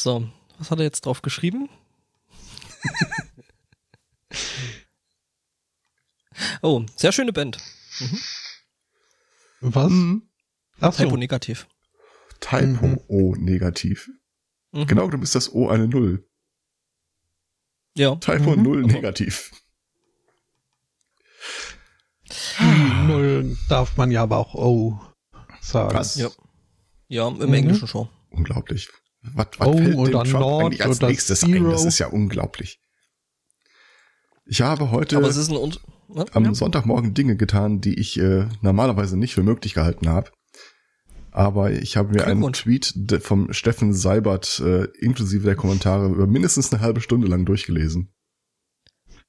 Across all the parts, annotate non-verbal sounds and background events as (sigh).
So, was hat er jetzt drauf geschrieben? (laughs) oh, sehr schöne Band. Mhm. Was? Mhm. Ach so. Typo negativ. Typo mhm. O negativ. Mhm. Genau, du bist das O eine Null. Ja. Typo mhm. Null negativ. Null darf man ja aber auch O sagen. Was? Ja. Ja, im mhm. Englischen schon. Unglaublich. Was, was oh, fällt dem Trump Nord eigentlich als nächstes Zero. ein? Das ist ja unglaublich. Ich habe heute Aber es ist ein am ja. Sonntagmorgen Dinge getan, die ich äh, normalerweise nicht für möglich gehalten habe. Aber ich habe mir einen Tweet vom Steffen Seibert äh, inklusive der Kommentare über mindestens eine halbe Stunde lang durchgelesen.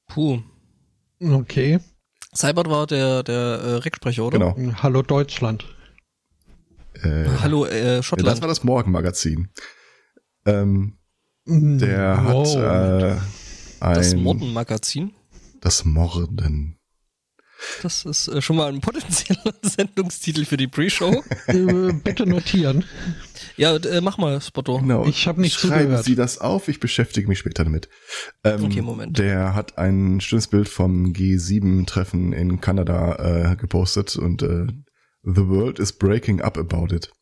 Puh. Okay. Seibert war der, der äh, Recksprecher, oder? Genau. Hallo Deutschland. Äh, Hallo äh, Schottland. Das war das Morgenmagazin. Ähm, der wow. hat äh, ein... Das Morgenmagazin? Das Morden. Das ist äh, schon mal ein potenzieller (laughs) Sendungstitel für die Pre-Show. äh, bitte notieren. Ja, äh, mach mal, Spotto. Genau. Ich habe nicht Schreiben zugehört. Sie das auf, ich beschäftige mich später damit. Ähm, okay, Moment. Der hat ein schönes Bild vom G7-Treffen in Kanada äh, gepostet und äh, The world is breaking up about it.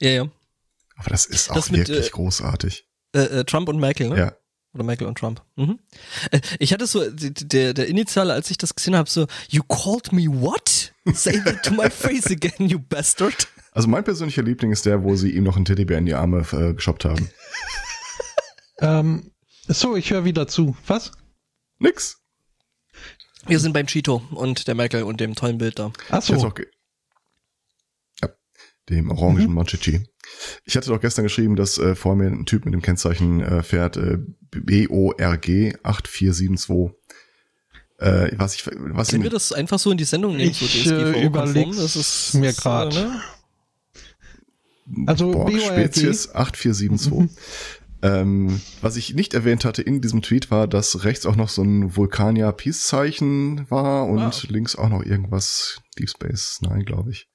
Ja, ja. Aber das ist das auch mit, wirklich äh, großartig. Äh, Trump und Merkel, ne? Ja. Oder Michael und Trump. Mhm. Äh, ich hatte so, der, der Initiale, als ich das gesehen habe, so, you called me what? Say that to my face again, you bastard. Also mein persönlicher Liebling ist der, wo sie ihm noch einen Teddybär in die Arme äh, geshoppt haben. (laughs) ähm, so, ich höre wieder zu. Was? Nix. Wir sind beim Cheeto und der Michael und dem tollen Bild da. Ach so. Ja, dem orangen mhm. Monchichi. Ich hatte doch gestern geschrieben, dass äh, vor mir ein Typ mit dem Kennzeichen äh, fährt äh, BORG 8472. Äh, was ich, was Können wir das einfach so in die Sendung nehmen? Ich so äh, überlege das ist mir gerade. Äh, ne? Also Borg Spezies 8472. Mhm. Ähm, was ich nicht erwähnt hatte in diesem Tweet war, dass rechts auch noch so ein Vulkania Peace Zeichen war und ah. links auch noch irgendwas Deep Space Nine, glaube ich.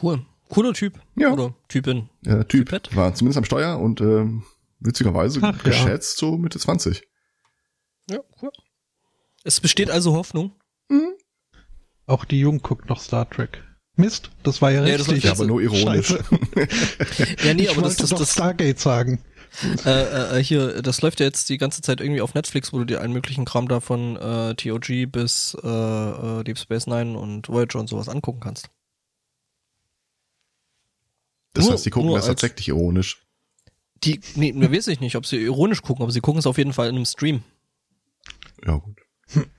Cool. Cooler Typ. Ja. Oder Typin. Ja, typ Typet. war zumindest am Steuer und äh, witzigerweise Ach, geschätzt ja. so Mitte 20. Ja, cool. Es besteht also Hoffnung. Mhm. Auch die Jung guckt noch Star Trek. Mist, das war ja, ja richtig. Ja, aber nur ironisch. (laughs) ja, nee, ich aber das, das, das Stargate sagen. Äh, äh, hier, das läuft ja jetzt die ganze Zeit irgendwie auf Netflix, wo du dir allen möglichen Kram da von äh, TOG bis äh, äh, Deep Space Nine und Voyager und sowas angucken kannst. Das nur, heißt, die gucken das tatsächlich ironisch. Die, nee, mir weiß ich nicht, ob sie ironisch gucken, aber sie gucken es auf jeden Fall in einem Stream. Ja, gut.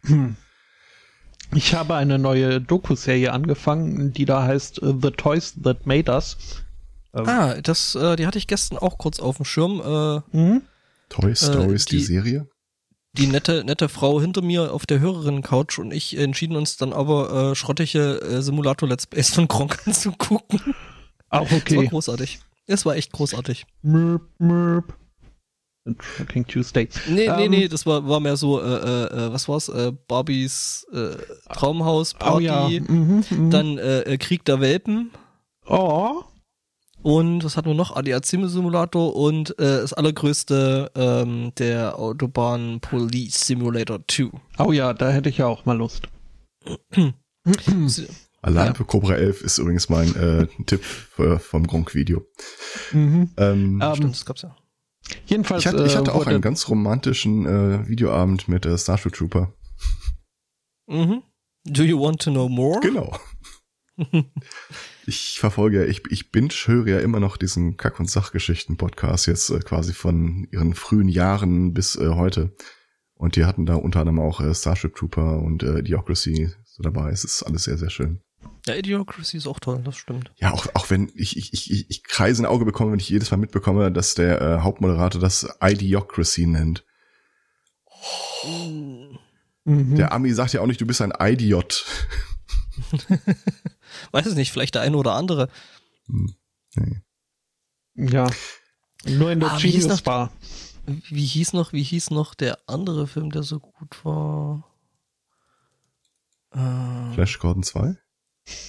(clears throat) Ich habe eine neue Doku-Serie angefangen, die da heißt uh, The Toys That Made Us. Ähm, ah, das, äh, die hatte ich gestern auch kurz auf dem Schirm. Äh, mhm. Toy Stories, äh, die, die, Serie? Die nette, nette Frau hinter mir auf der Hörerinnen-Couch und ich entschieden uns dann aber äh, schrottige äh, Simulator-Let's Plays von Gronk (laughs) anzugucken. Auch okay. Das war großartig. Es war echt großartig. Merp, merp. Tracking Tuesday. Nee, um, nee, ähm, nee, das war, war mehr so, äh, äh, äh, was war's? Äh, Barbies äh, Traumhaus Party, oh ja. mhm, mh. dann äh, äh, Krieg der Welpen. Oh. Und was hatten wir noch? ADAC Simulator und äh, das allergrößte ähm, der Autobahn Police Simulator 2. Oh ja, da hätte ich ja auch mal Lust. (clears throat) (clears throat) Allein ja. für Cobra 11 ist übrigens mein äh, Tipp für, vom Gronk-Video. Mhm. Ähm, um, Stimmt, das gab's ja. Jedenfalls. Ich hatte, ich hatte äh, auch einen ganz romantischen äh, Videoabend mit äh, Starship Trooper. Mhm. Do you want to know more? Genau. (laughs) ich verfolge ja, ich, ich binge höre ja immer noch diesen Kack- und Sachgeschichten-Podcast jetzt äh, quasi von ihren frühen Jahren bis äh, heute. Und die hatten da unter anderem auch äh, Starship Trooper und äh, Idiocracy so dabei. Es ist alles sehr, sehr schön. Ja, Idiocracy ist auch toll, das stimmt. Ja, auch, auch wenn ich, ich, ich, ich kreise ein Auge bekomme, wenn ich jedes Mal mitbekomme, dass der äh, Hauptmoderator das Idiocracy nennt. Oh. Mhm. Der Ami sagt ja auch nicht, du bist ein Idiot. (laughs) Weiß es nicht, vielleicht der eine oder andere. Hm. Nee. Ja. Nur in der ah, wie Bar. Wie hieß noch, wie hieß noch der andere Film, der so gut war? Äh, Flash Gordon 2?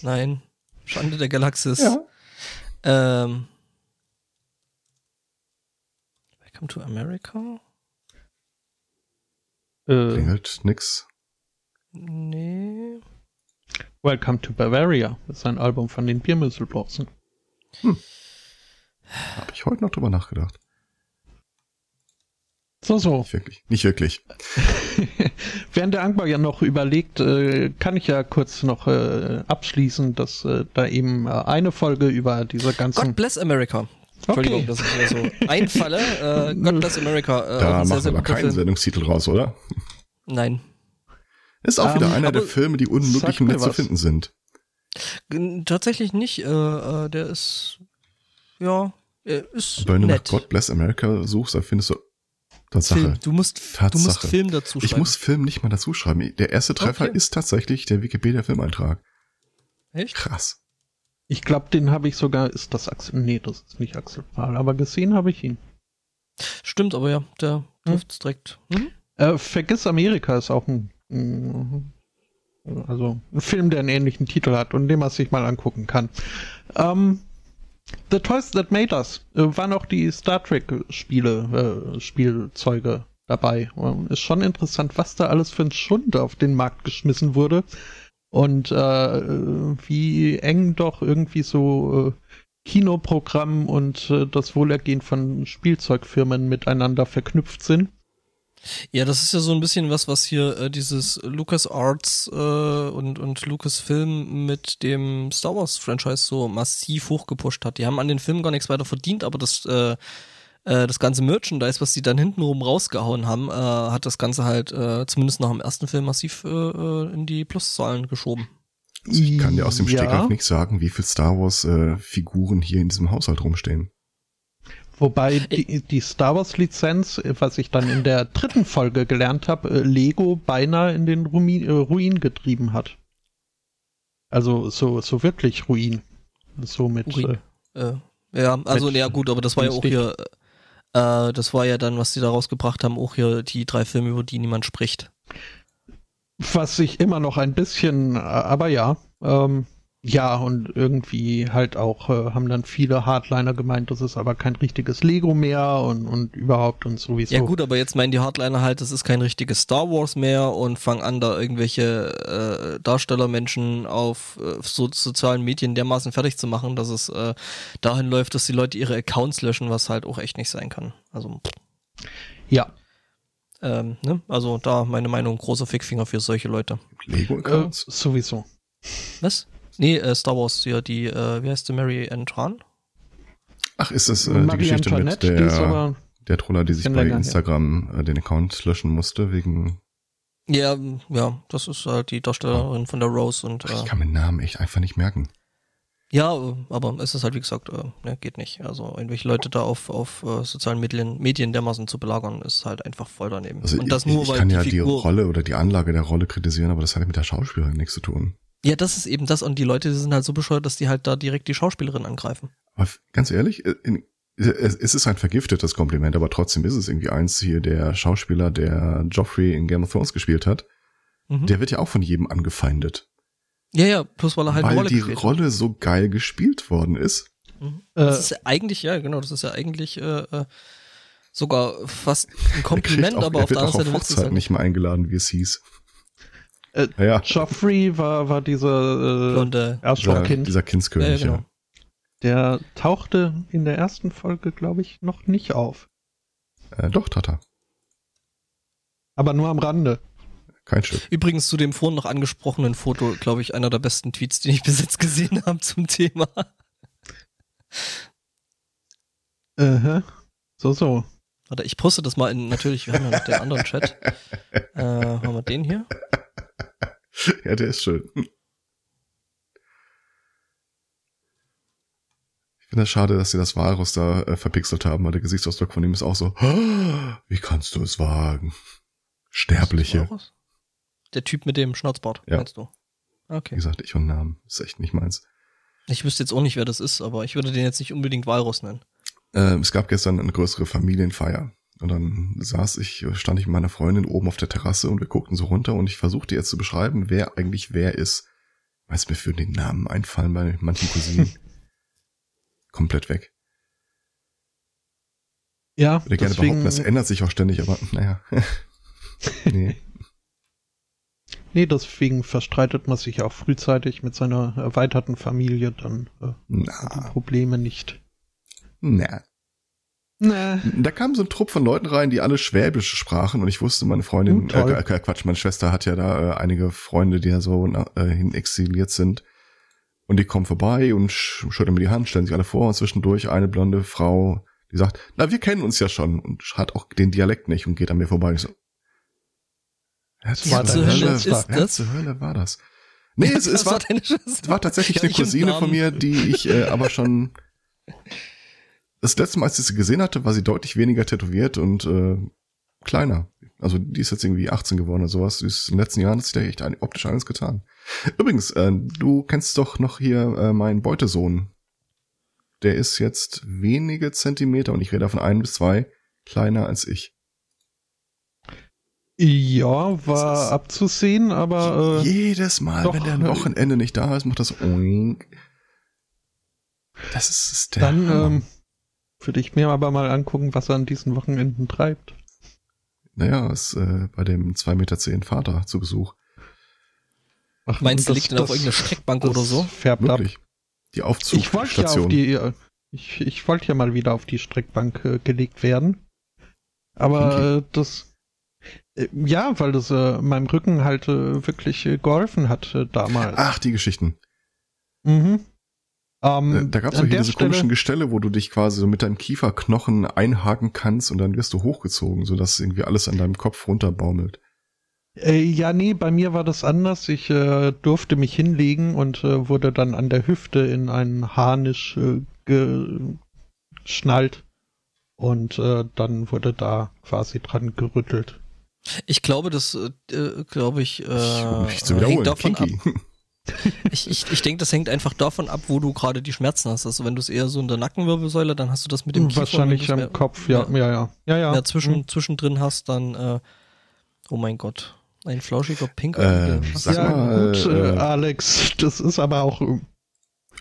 Nein. Schande der Galaxis. Ja. Ähm, Welcome to America? Äh, Klingelt nix. Nee. Welcome to Bavaria ist ein Album von den Biermüsselblåsen. Hm. Habe ich heute noch drüber nachgedacht. So, so. Nicht wirklich. Nicht wirklich. (laughs) Während der Angbar ja noch überlegt, äh, kann ich ja kurz noch äh, abschließen, dass äh, da eben eine Folge über diese ganzen. God bless America. Entschuldigung, okay. dass ich hier so (laughs) einfalle. Äh, God bless America. Äh, da machen wir aber keinen Film. Sendungstitel raus, oder? Nein. Ist auch um, wieder ähm, einer der Filme, die unmöglich im Netz zu finden sind. Tatsächlich nicht. Der ist ja, er ist Wenn du nett. nach God Bless America suchst, dann findest du Tatsache. Film. Du musst, Tatsache. du musst Film dazu schreiben. Ich muss Film nicht mal dazu schreiben. Der erste Treffer okay. ist tatsächlich der Wikipedia-Filmeintrag. Echt? Krass. Ich glaube, den habe ich sogar, ist das Axel, nee, das ist nicht Axel Pahl, aber gesehen habe ich ihn. Stimmt, aber ja, der hm? trifft's direkt. Mhm. Äh, Vergiss Amerika ist auch ein, also ein Film, der einen ähnlichen Titel hat und den man sich mal angucken kann. Ähm, The Toys That Made Us äh, waren auch die Star Trek Spiele, äh, Spielzeuge dabei. Und ist schon interessant, was da alles für ein Schund auf den Markt geschmissen wurde. Und äh, wie eng doch irgendwie so äh, Kinoprogramm und äh, das Wohlergehen von Spielzeugfirmen miteinander verknüpft sind. Ja, das ist ja so ein bisschen was, was hier äh, dieses Lucas Arts äh, und, und Lucasfilm mit dem Star Wars Franchise so massiv hochgepusht hat. Die haben an den Filmen gar nichts weiter verdient, aber das, äh, äh, das ganze Merchandise, was sie dann hintenrum rausgehauen haben, äh, hat das Ganze halt äh, zumindest nach dem ersten Film massiv äh, äh in die Pluszahlen geschoben. Also ich kann dir aus dem Stegreif ja. nicht sagen, wie viel Star Wars äh, Figuren hier in diesem Haushalt rumstehen. Wobei die, die Star Wars Lizenz, was ich dann in der dritten Folge gelernt habe, äh, Lego beinahe in den Ruin, äh, Ruin getrieben hat. Also so, so wirklich Ruin. So mit. Ruin. Äh, äh, ja, also ja gut, aber das war ja auch hier, äh, das war ja dann, was die da rausgebracht haben, auch hier die drei Filme, über die niemand spricht. Was sich immer noch ein bisschen, äh, aber ja, ähm, ja, und irgendwie halt auch äh, haben dann viele Hardliner gemeint, das ist aber kein richtiges Lego mehr und, und überhaupt und sowieso. Ja gut, aber jetzt meinen die Hardliner halt, das ist kein richtiges Star Wars mehr und fangen an, da irgendwelche äh, Darstellermenschen auf äh, so, sozialen Medien dermaßen fertig zu machen, dass es äh, dahin läuft, dass die Leute ihre Accounts löschen, was halt auch echt nicht sein kann. Also. Ja. Ähm, ne? Also da meine Meinung, großer Fickfinger für solche Leute. Lego-Accounts? Äh, sowieso. Was? Nee, äh, Star Wars, ja, die, äh, wie heißt die, Mary Antran? Ach, ist das äh, die Geschichte Antoinette, mit der, der Troller, die sich bei Instagram äh, den Account löschen musste, wegen... Ja, ja, das ist halt die Darstellerin oh. von der Rose und... Äh, ich kann meinen Namen echt einfach nicht merken. Ja, aber es ist halt, wie gesagt, äh, ne, geht nicht. Also irgendwelche Leute da auf, auf äh, sozialen Medien, Medien dermaßen zu belagern, ist halt einfach voll daneben. Also und das ich, nur, ich weil kann die ja Figur die Rolle oder die Anlage der Rolle kritisieren, aber das hat mit der Schauspielerin nichts zu tun. Ja, das ist eben das. Und die Leute die sind halt so bescheuert, dass die halt da direkt die Schauspielerin angreifen. Aber ganz ehrlich, äh, in, es ist ein vergiftetes Kompliment, aber trotzdem ist es irgendwie eins hier, der Schauspieler, der Joffrey in Game of Thrones gespielt hat, mhm. der wird ja auch von jedem angefeindet. Ja, ja, plus weil er halt weil eine Rolle die Rolle so geil gespielt worden ist. Mhm. Das äh, ist ja eigentlich, ja genau, das ist ja eigentlich äh, äh sogar fast ein Kompliment, auch, aber auf der anderen Seite wird halt nicht mal eingeladen, wie es hieß. Äh, ja. Joffrey war, war dieser äh. Erstkind. Dieser Kindskönig, ja, genau. ja. Der tauchte in der ersten Folge, glaube ich, noch nicht auf. Äh, doch, Tata. Aber nur am Rande. Kein Stück. Übrigens zu dem vorhin noch angesprochenen Foto, glaube ich, einer der besten Tweets, den ich bis jetzt gesehen habe zum Thema. -huh. So, so. Warte, ich poste das mal in, natürlich, wir haben ja noch den anderen Chat. Äh, haben wir den hier? (laughs) ja, der ist schön. Ich finde es schade, dass sie das Walrus da äh, verpixelt haben, weil der Gesichtsausdruck von ihm ist auch so, (gasps) wie kannst du es wagen? Sterbliche. Der Typ mit dem Schnauzbart, ja. meinst du? Okay. Wie gesagt, ich und Namen. ist echt nicht meins. Ich wüsste jetzt auch nicht, wer das ist, aber ich würde den jetzt nicht unbedingt Walrus nennen. Äh, es gab gestern eine größere Familienfeier. Und dann saß ich, stand ich mit meiner Freundin oben auf der Terrasse und wir guckten so runter und ich versuchte jetzt zu beschreiben, wer eigentlich wer ist. Weißt mir für den Namen einfallen bei manchen Cousinen. (laughs) Komplett weg. Ja, ich würde gerne deswegen, behaupten, das ändert sich auch ständig, aber naja. (laughs) nee. Nee, deswegen verstreitet man sich auch frühzeitig mit seiner erweiterten Familie dann äh, die Probleme nicht. Na. Na. Da kam so ein Trupp von Leuten rein, die alle Schwäbisch sprachen und ich wusste, meine Freundin, uh, äh, Quatsch, meine Schwester hat ja da äh, einige Freunde, die ja so äh, hin exiliert sind. Und die kommen vorbei und schütteln mir die Hand, stellen sich alle vor und zwischendurch eine blonde Frau, die sagt, na, wir kennen uns ja schon und hat auch den Dialekt nicht und geht an mir vorbei. Und ich so, Wer zur Hölle, ist war, wer zur Hölle war das? Nee, es, (laughs) es, war, es war tatsächlich eine Cousine von mir, die ich äh, aber schon das letzte Mal, als ich sie gesehen hatte, war sie deutlich weniger tätowiert und äh, kleiner. Also die ist jetzt irgendwie 18 geworden oder sowas. Die ist in den letzten Jahren hat sich da echt optisch eines getan. Übrigens, äh, du kennst doch noch hier äh, meinen Beutesohn. Der ist jetzt wenige Zentimeter und ich rede davon ein bis zwei kleiner als ich. Ja, war abzusehen, aber. Äh, jedes Mal, doch, wenn der am Wochenende nicht da ist, macht das Oink. Das ist, ist der. Dann ähm, würde ich mir aber mal angucken, was er an diesen Wochenenden treibt. Naja, ist äh, bei dem 2,10 Meter zehn Vater zu Besuch. Ach, Meinst du, liegt dann auf irgendeiner Streckbank oder so? Färbt Wirklich? ab. Die Aufzugsstation. Ich wollte ja, auf die, ich, ich wollte ja mal wieder auf die Streckbank äh, gelegt werden. Aber okay. äh, das äh, ja, weil das äh, meinem Rücken halt äh, wirklich äh, geholfen hat äh, damals. Ach, die Geschichten. Mhm. Ähm, äh, da gab es doch hier diese Stelle, komischen Gestelle, wo du dich quasi so mit deinem Kieferknochen einhaken kannst und dann wirst du hochgezogen, sodass irgendwie alles an deinem Kopf runterbaumelt. Äh, ja, nee, bei mir war das anders. Ich äh, durfte mich hinlegen und äh, wurde dann an der Hüfte in einen Harnisch äh, geschnallt. Und äh, dann wurde da quasi dran gerüttelt. Ich glaube, das, äh, glaube ich, äh, ich hängt davon Kinky. ab. Ich ich, ich denke, das hängt einfach davon ab, wo du gerade die Schmerzen hast. Also wenn du es eher so in der Nackenwirbelsäule, dann hast du das mit dem Kiefer. Wahrscheinlich am Kopf, ja, ja, ja. ja, ja. Mehr zwischen, mhm. zwischendrin hast, dann, äh, oh mein Gott, ein flauschiger Pinker. Äh, sag ja, mal, gut, äh, äh, Alex, das ist aber auch.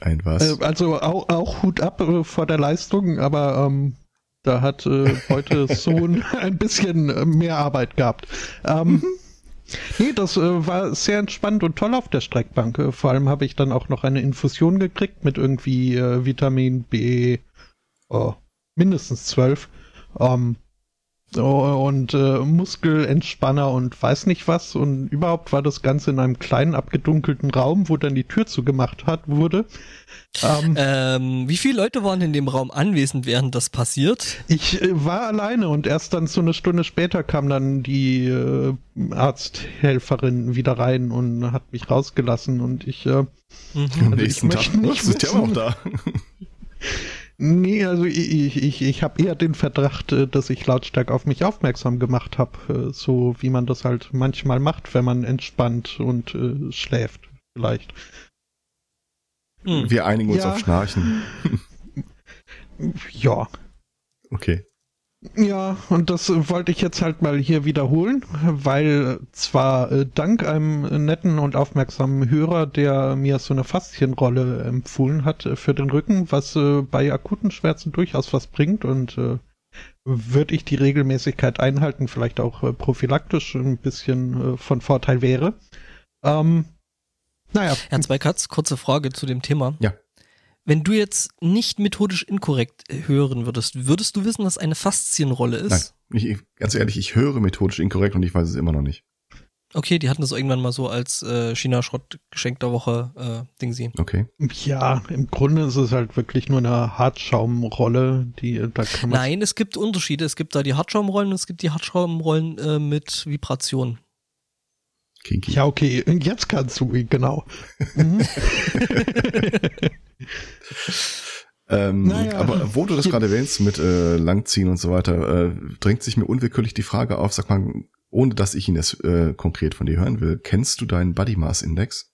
Ein was? Äh, also auch, auch Hut ab äh, vor der Leistung, aber ähm, da hat äh, heute (laughs) Sohn ein bisschen äh, mehr Arbeit gehabt. Ähm, mhm. Nee, das äh, war sehr entspannt und toll auf der Streckbank. Äh, vor allem habe ich dann auch noch eine Infusion gekriegt mit irgendwie äh, Vitamin B oh, mindestens zwölf. Ähm, und äh, Muskelentspanner und weiß nicht was. Und überhaupt war das Ganze in einem kleinen abgedunkelten Raum, wo dann die Tür zugemacht hat, wurde. Ähm, ähm, wie viele Leute waren in dem Raum anwesend, während das passiert? Ich äh, war alleine und erst dann so eine Stunde später kam dann die äh, Arzthelferin wieder rein und hat mich rausgelassen und ich, äh, mhm. also ich möchte nicht wissen, ja auch da. (laughs) (laughs) Nee, also ich, ich, ich habe eher den Verdacht, äh, dass ich lautstark auf mich aufmerksam gemacht habe, äh, so wie man das halt manchmal macht, wenn man entspannt und äh, schläft, vielleicht. Hm. Wir einigen uns ja. auf Schnarchen. (laughs) ja. Okay. Ja, und das wollte ich jetzt halt mal hier wiederholen, weil zwar äh, dank einem netten und aufmerksamen Hörer, der mir so eine Faszienrolle empfohlen hat äh, für den Rücken, was äh, bei akuten Schmerzen durchaus was bringt und äh, würde ich die Regelmäßigkeit einhalten, vielleicht auch äh, prophylaktisch ein bisschen äh, von Vorteil wäre. Ähm, naja. Ja, zwei Katz, kurze Frage zu dem Thema. Ja. Wenn du jetzt nicht methodisch inkorrekt hören würdest, würdest du wissen, was eine Faszienrolle ist? Nein, ich, ganz ehrlich, ich höre methodisch inkorrekt und ich weiß es immer noch nicht. Okay, die hatten das irgendwann mal so als äh, China-Schrott-Geschenk der Woche äh, Ding sie. Okay. Ja, im Grunde ist es halt wirklich nur eine Hartschaumrolle, die da kann man. Nein, es gibt Unterschiede. Es gibt da die Hartschaumrollen und es gibt die Hartschaumrollen äh, mit Vibration. Kinky. Ja, okay, jetzt kannst du, genau. Mhm. (laughs) (laughs) ähm, naja. Aber wo du das gerade erwähnst mit äh, Langziehen und so weiter, äh, drängt sich mir unwillkürlich die Frage auf, sag mal, ohne dass ich ihn jetzt äh, konkret von dir hören will, kennst du deinen Body Mass Index?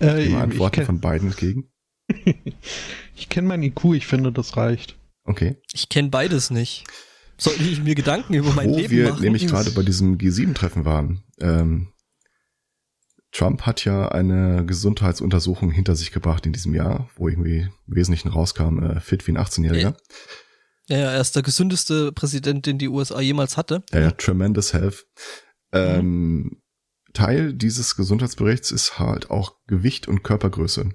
Äh, ich Antworten von beiden entgegen. (laughs) ich kenne mein IQ, ich finde, das reicht. Okay. Ich kenne beides nicht. Sollte ich mir Gedanken über mein Wo Leben wir machen? nämlich gerade bei diesem G7-Treffen waren. Ähm, Trump hat ja eine Gesundheitsuntersuchung hinter sich gebracht in diesem Jahr, wo irgendwie im Wesentlichen rauskam, äh, fit wie ein 18-Jähriger. Ja, ja, er ist der gesündeste Präsident, den die USA jemals hatte. Ja, ja, tremendous health. Ähm, mhm. Teil dieses Gesundheitsberichts ist halt auch Gewicht und Körpergröße.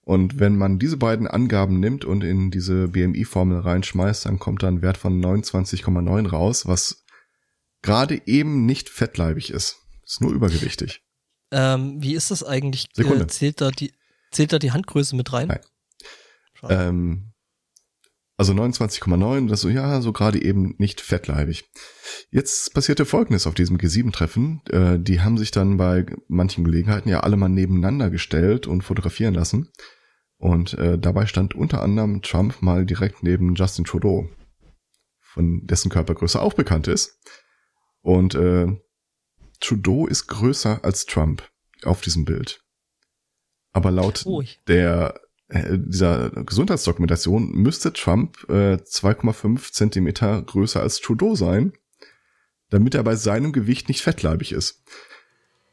Und wenn man diese beiden Angaben nimmt und in diese BMI-Formel reinschmeißt, dann kommt da ein Wert von 29,9 raus, was gerade eben nicht fettleibig ist. Ist nur übergewichtig. Ähm, wie ist das eigentlich? Sekunde. Äh, zählt, da die, zählt da die Handgröße mit rein? Nein. Ähm, also 29,9, das so, ja, so gerade eben nicht fettleibig. Jetzt passierte Folgendes auf diesem G7-Treffen. Äh, die haben sich dann bei manchen Gelegenheiten ja alle mal nebeneinander gestellt und fotografieren lassen. Und äh, dabei stand unter anderem Trump mal direkt neben Justin Trudeau, von dessen Körpergröße auch bekannt ist. Und äh, Trudeau ist größer als Trump auf diesem Bild. Aber laut oh. der äh, dieser Gesundheitsdokumentation müsste Trump äh, 2,5 Zentimeter größer als Trudeau sein, damit er bei seinem Gewicht nicht fettleibig ist.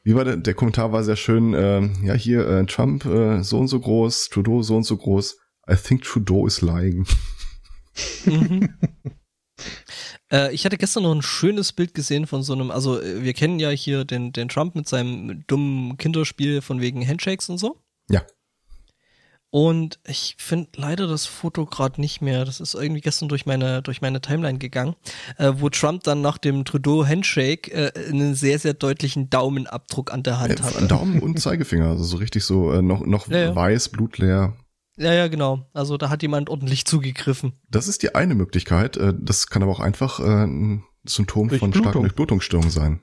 Wie war der, der Kommentar war sehr schön, äh, ja hier äh, Trump äh, so und so groß, Trudeau so und so groß. I think Trudeau is lying. Mhm. (laughs) Äh, ich hatte gestern noch ein schönes Bild gesehen von so einem, also äh, wir kennen ja hier den, den Trump mit seinem dummen Kinderspiel von wegen Handshakes und so. Ja. Und ich finde leider das Foto gerade nicht mehr. Das ist irgendwie gestern durch meine, durch meine Timeline gegangen, äh, wo Trump dann nach dem Trudeau-Handshake äh, einen sehr, sehr deutlichen Daumenabdruck an der Hand ja, hatte. Daumen und Zeigefinger, also so richtig so äh, noch, noch ja, ja. weiß, blutleer. Ja, ja, genau. Also da hat jemand ordentlich zugegriffen. Das ist die eine Möglichkeit. Äh, das kann aber auch einfach äh, ein Symptom von starken Durchblutungsstörungen sein.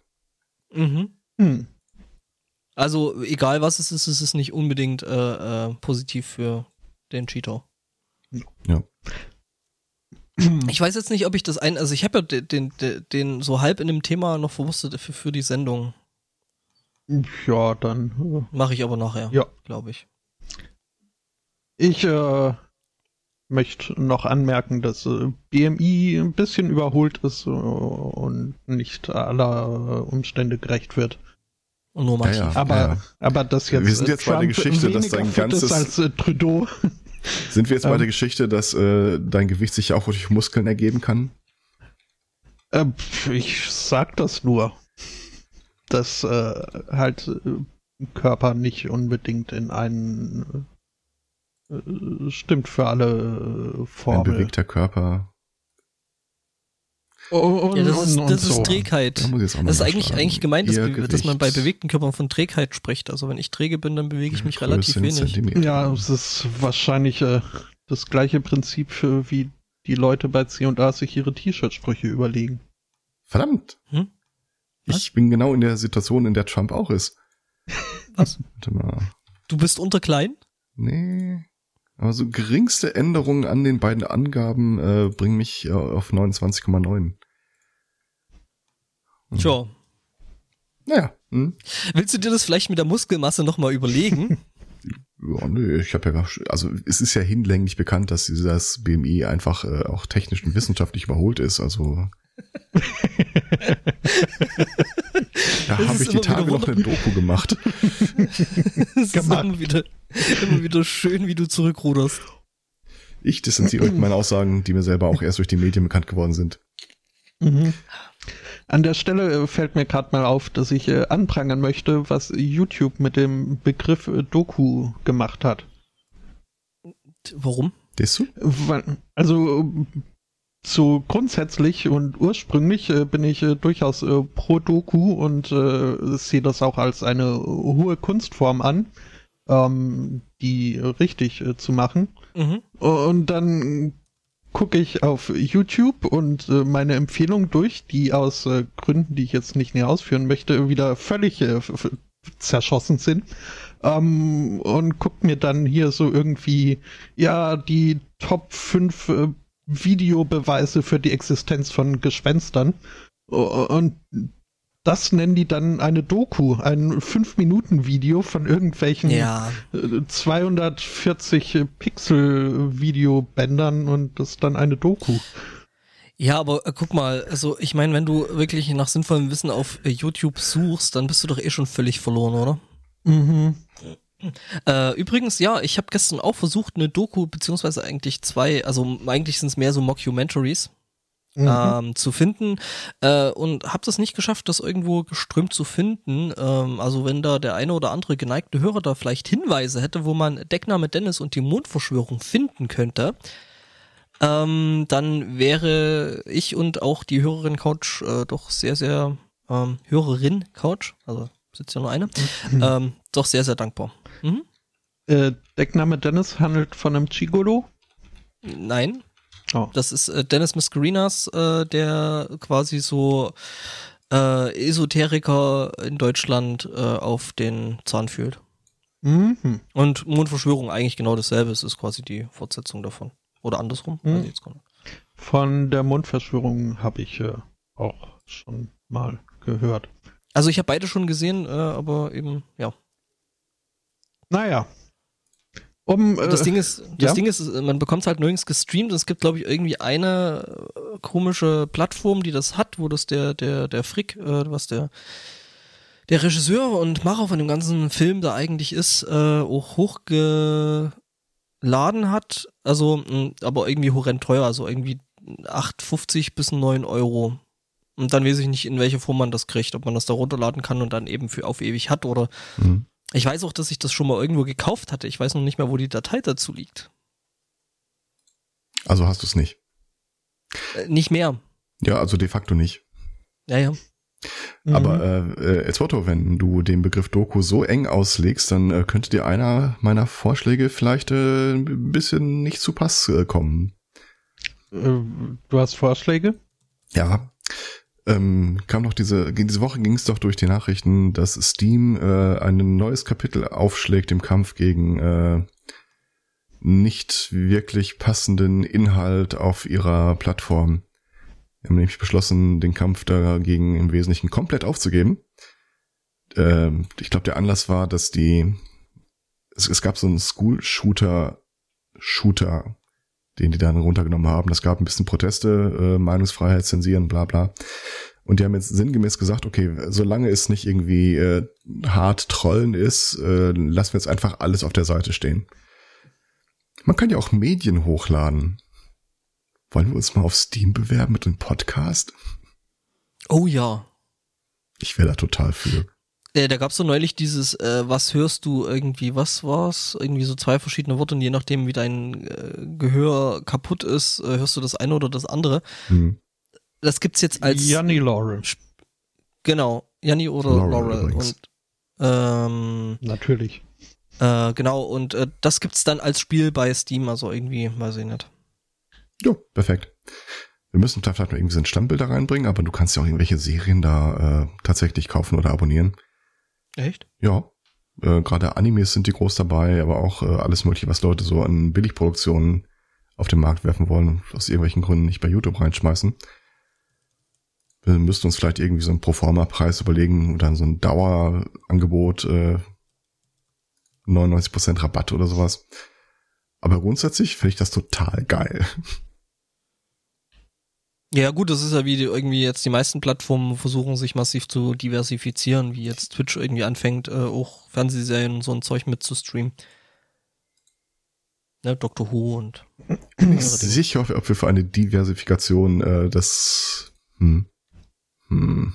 Mhm. Hm. Also egal was es ist, es ist nicht unbedingt äh, äh, positiv für den Cheeto. Ja. Ich weiß jetzt nicht, ob ich das ein, also ich habe ja den, den, den so halb in dem Thema noch verwusstet für, für die Sendung. Ja, dann. Äh, Mache ich aber nachher, ja. glaube ich. Ich äh, möchte noch anmerken, dass äh, BMI ein bisschen überholt ist äh, und nicht aller Umstände gerecht wird. Und nur manche. Ja, ja, aber, ja. aber das jetzt. Wir sind jetzt Trump bei der Geschichte, dass dein ganzes. Als, äh, Trudeau. (laughs) Sind wir jetzt ähm, bei der Geschichte, dass äh, dein Gewicht sich auch durch Muskeln ergeben kann? Äh, ich sag das nur. Dass äh, halt äh, Körper nicht unbedingt in einen äh, stimmt für alle äh, Formen. Ein bewegter Körper und, ja, das ist, das ist so. Trägheit. Da das ist eigentlich, eigentlich gemeint, dass, dass, man bei bewegten Körpern von Trägheit spricht. Also wenn ich träge bin, dann bewege ich mich ja, relativ wenig. Zentimeter. Ja, es ist wahrscheinlich äh, das gleiche Prinzip, für, wie die Leute bei C&A sich ihre T-Shirt-Sprüche überlegen. Verdammt. Hm? Ich bin genau in der Situation, in der Trump auch ist. Was? Du bist unterklein? Nee. Aber so geringste Änderungen an den beiden Angaben äh, bringen mich äh, auf 29,9. Hm. Tja. Naja. Hm. Willst du dir das vielleicht mit der Muskelmasse nochmal überlegen? (laughs) ja, nö, ich habe ja, also es ist ja hinlänglich bekannt, dass dieses BMI einfach äh, auch technisch und wissenschaftlich überholt ist. Also da habe ich die Tage noch eine Doku gemacht. (laughs) Es ist immer wieder, immer wieder schön, wie du zurückruderst. Ich distanziere euch meine Aussagen, die mir selber auch erst durch die Medien bekannt geworden sind. Mhm. An der Stelle äh, fällt mir gerade mal auf, dass ich äh, anprangern möchte, was YouTube mit dem Begriff äh, Doku gemacht hat. Warum? Also so grundsätzlich und ursprünglich äh, bin ich äh, durchaus äh, pro Doku und äh, sehe das auch als eine hohe Kunstform an, ähm, die richtig äh, zu machen. Mhm. Und dann gucke ich auf YouTube und äh, meine Empfehlung durch, die aus Gründen, die ich jetzt nicht näher ausführen möchte, wieder völlig zerschossen sind. Ähm, und guck mir dann hier so irgendwie, ja, die Top 5 Videobeweise für die Existenz von Gespenstern. Und das nennen die dann eine Doku, ein 5-Minuten-Video von irgendwelchen ja. 240 Pixel-Videobändern und das ist dann eine Doku. Ja, aber äh, guck mal, also ich meine, wenn du wirklich nach sinnvollem Wissen auf äh, YouTube suchst, dann bist du doch eh schon völlig verloren, oder? Mhm. Äh, übrigens, ja, ich habe gestern auch versucht, eine Doku, beziehungsweise eigentlich zwei, also eigentlich sind es mehr so Mockumentaries, mhm. ähm, zu finden äh, und habe das nicht geschafft, das irgendwo geströmt zu finden. Ähm, also wenn da der eine oder andere geneigte Hörer da vielleicht Hinweise hätte, wo man Deckname Dennis und die Mondverschwörung finden könnte, ähm, dann wäre ich und auch die Hörerin Couch äh, doch sehr, sehr ähm, Hörerin Couch, also sitzt ja nur eine, mhm. ähm, doch sehr, sehr dankbar. Mhm. Äh, Deckname Dennis handelt von einem Chigolo? Nein. Oh. Das ist äh, Dennis Mascarinas, äh, der quasi so äh, Esoteriker in Deutschland äh, auf den Zahn fühlt. Mhm. Und Mondverschwörung eigentlich genau dasselbe. Es ist quasi die Fortsetzung davon. Oder andersrum. Mhm. Von der Mondverschwörung habe ich äh, auch schon mal gehört. Also ich habe beide schon gesehen, äh, aber eben, ja. Naja, um, äh, das Ding ist, das ja? Ding ist, man bekommt es halt nirgends gestreamt. Es gibt, glaube ich, irgendwie eine äh, komische Plattform, die das hat, wo das der, der, der Frick, äh, was der, der Regisseur und Macher von dem ganzen Film da eigentlich ist, äh, auch hochgeladen hat. Also, aber irgendwie horrend teuer, also irgendwie 8,50 bis 9 Euro. Und dann weiß ich nicht, in welcher Form man das kriegt, ob man das da runterladen kann und dann eben für auf ewig hat oder mhm. Ich weiß auch, dass ich das schon mal irgendwo gekauft hatte. Ich weiß noch nicht mehr, wo die Datei dazu liegt. Also hast du es nicht? Äh, nicht mehr. Ja, also de facto nicht. Ja, ja. Aber mhm. äh, äh, Foto, wenn du den Begriff Doku so eng auslegst, dann äh, könnte dir einer meiner Vorschläge vielleicht äh, ein bisschen nicht zu Pass äh, kommen. Äh, du hast Vorschläge? Ja ähm, kam doch diese, diese Woche ging es doch durch die Nachrichten, dass Steam äh, ein neues Kapitel aufschlägt im Kampf gegen äh, nicht wirklich passenden Inhalt auf ihrer Plattform. Wir haben nämlich beschlossen, den Kampf dagegen im Wesentlichen komplett aufzugeben. Äh, ich glaube, der Anlass war, dass die es, es gab so einen School-Shooter Shooter, den die dann runtergenommen haben. Das gab ein bisschen Proteste, äh, Meinungsfreiheit zensieren, bla bla. Und die haben jetzt sinngemäß gesagt, okay, solange es nicht irgendwie äh, hart trollen ist, äh, lassen wir jetzt einfach alles auf der Seite stehen. Man kann ja auch Medien hochladen. Wollen wir uns mal auf Steam bewerben mit einem Podcast? Oh ja. Ich wäre da total für. Äh, da gab's so neulich dieses, äh, was hörst du irgendwie, was war's? Irgendwie so zwei verschiedene Worte und je nachdem, wie dein äh, Gehör kaputt ist, äh, hörst du das eine oder das andere. Mhm. Das gibt's jetzt als. Janni Laurel. Genau, Janni oder Laurel. Und, ähm, Natürlich. Äh, genau, und äh, das gibt's dann als Spiel bei Steam, also irgendwie, weiß ich nicht. Jo, perfekt. Wir müssen da vielleicht noch irgendwie so ein Standbild da reinbringen, aber du kannst ja auch irgendwelche Serien da äh, tatsächlich kaufen oder abonnieren. Echt? Ja. Äh, Gerade Animes sind die groß dabei, aber auch äh, alles mögliche, was Leute so an Billigproduktionen auf den Markt werfen wollen und aus irgendwelchen Gründen nicht bei YouTube reinschmeißen. Wir müssten uns vielleicht irgendwie so einen Proforma-Preis überlegen oder so ein Dauerangebot, äh, 99% Rabatt oder sowas. Aber grundsätzlich finde ich das total geil. Ja gut, das ist ja wie die, irgendwie jetzt die meisten Plattformen versuchen sich massiv zu diversifizieren, wie jetzt Twitch irgendwie anfängt, äh, auch Fernsehserien und so ein Zeug mit zu streamen. Ne, Doctor Who und. Bin ich sicher, ob wir für eine Diversifikation äh, das. Hm, hm.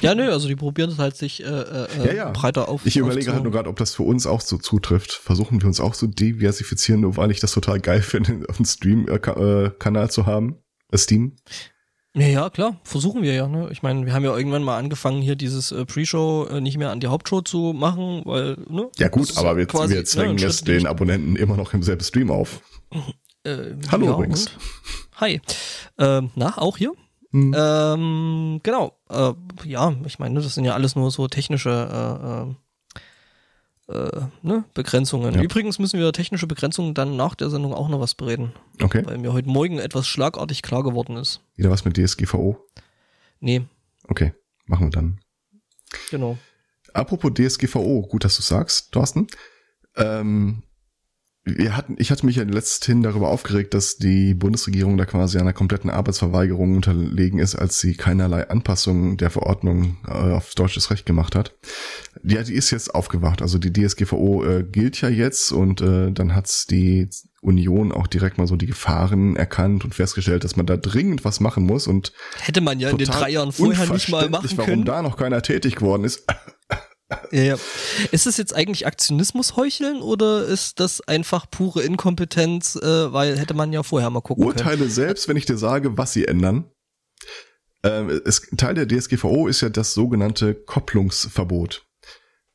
Ja, nö, also die probieren es halt sich äh, äh, ja, ja. breiter auf. Ich überlege halt nur gerade, ob das für uns auch so zutrifft. Versuchen wir uns auch zu so diversifizieren, nur weil ich das total geil finde, (laughs) auf dem Stream-Kanal zu haben. Äh, Steam. Ja, ja, klar, versuchen wir ja. Ne? Ich meine, wir haben ja irgendwann mal angefangen, hier dieses äh, Pre-Show äh, nicht mehr an die Hauptshow zu machen, weil, ne? Ja gut, aber wir, quasi, wir zwängen ne, jetzt den Abonnenten immer noch im selben Stream auf. Äh, Hallo ja, übrigens. Hi. Ähm, na, auch hier? Mhm. Ähm, genau. Äh, ja, ich meine, das sind ja alles nur so technische äh, äh, äh, ne? Begrenzungen. Ja. Übrigens müssen wir technische Begrenzungen dann nach der Sendung auch noch was bereden. Okay. Weil mir heute Morgen etwas schlagartig klar geworden ist. Wieder was mit DSGVO? Nee. Okay, machen wir dann. Genau. Apropos DSGVO, gut, dass du sagst, Thorsten. Ähm, wir hatten, ich hatte mich ja letzthin darüber aufgeregt, dass die Bundesregierung da quasi einer kompletten Arbeitsverweigerung unterlegen ist, als sie keinerlei Anpassungen der Verordnung äh, auf deutsches Recht gemacht hat. ja, die ist jetzt aufgewacht. Also die DSGVO äh, gilt ja jetzt und äh, dann hat's die Union auch direkt mal so die Gefahren erkannt und festgestellt, dass man da dringend was machen muss und hätte man ja in den drei Jahren vorher nicht mal machen können. Warum da noch keiner tätig geworden ist. Ja. Ist es jetzt eigentlich Aktionismus heucheln oder ist das einfach pure Inkompetenz, äh, weil hätte man ja vorher mal gucken Urteile können? Urteile selbst, wenn ich dir sage, was sie ändern. Ähm, es, Teil der DSGVO ist ja das sogenannte Kopplungsverbot.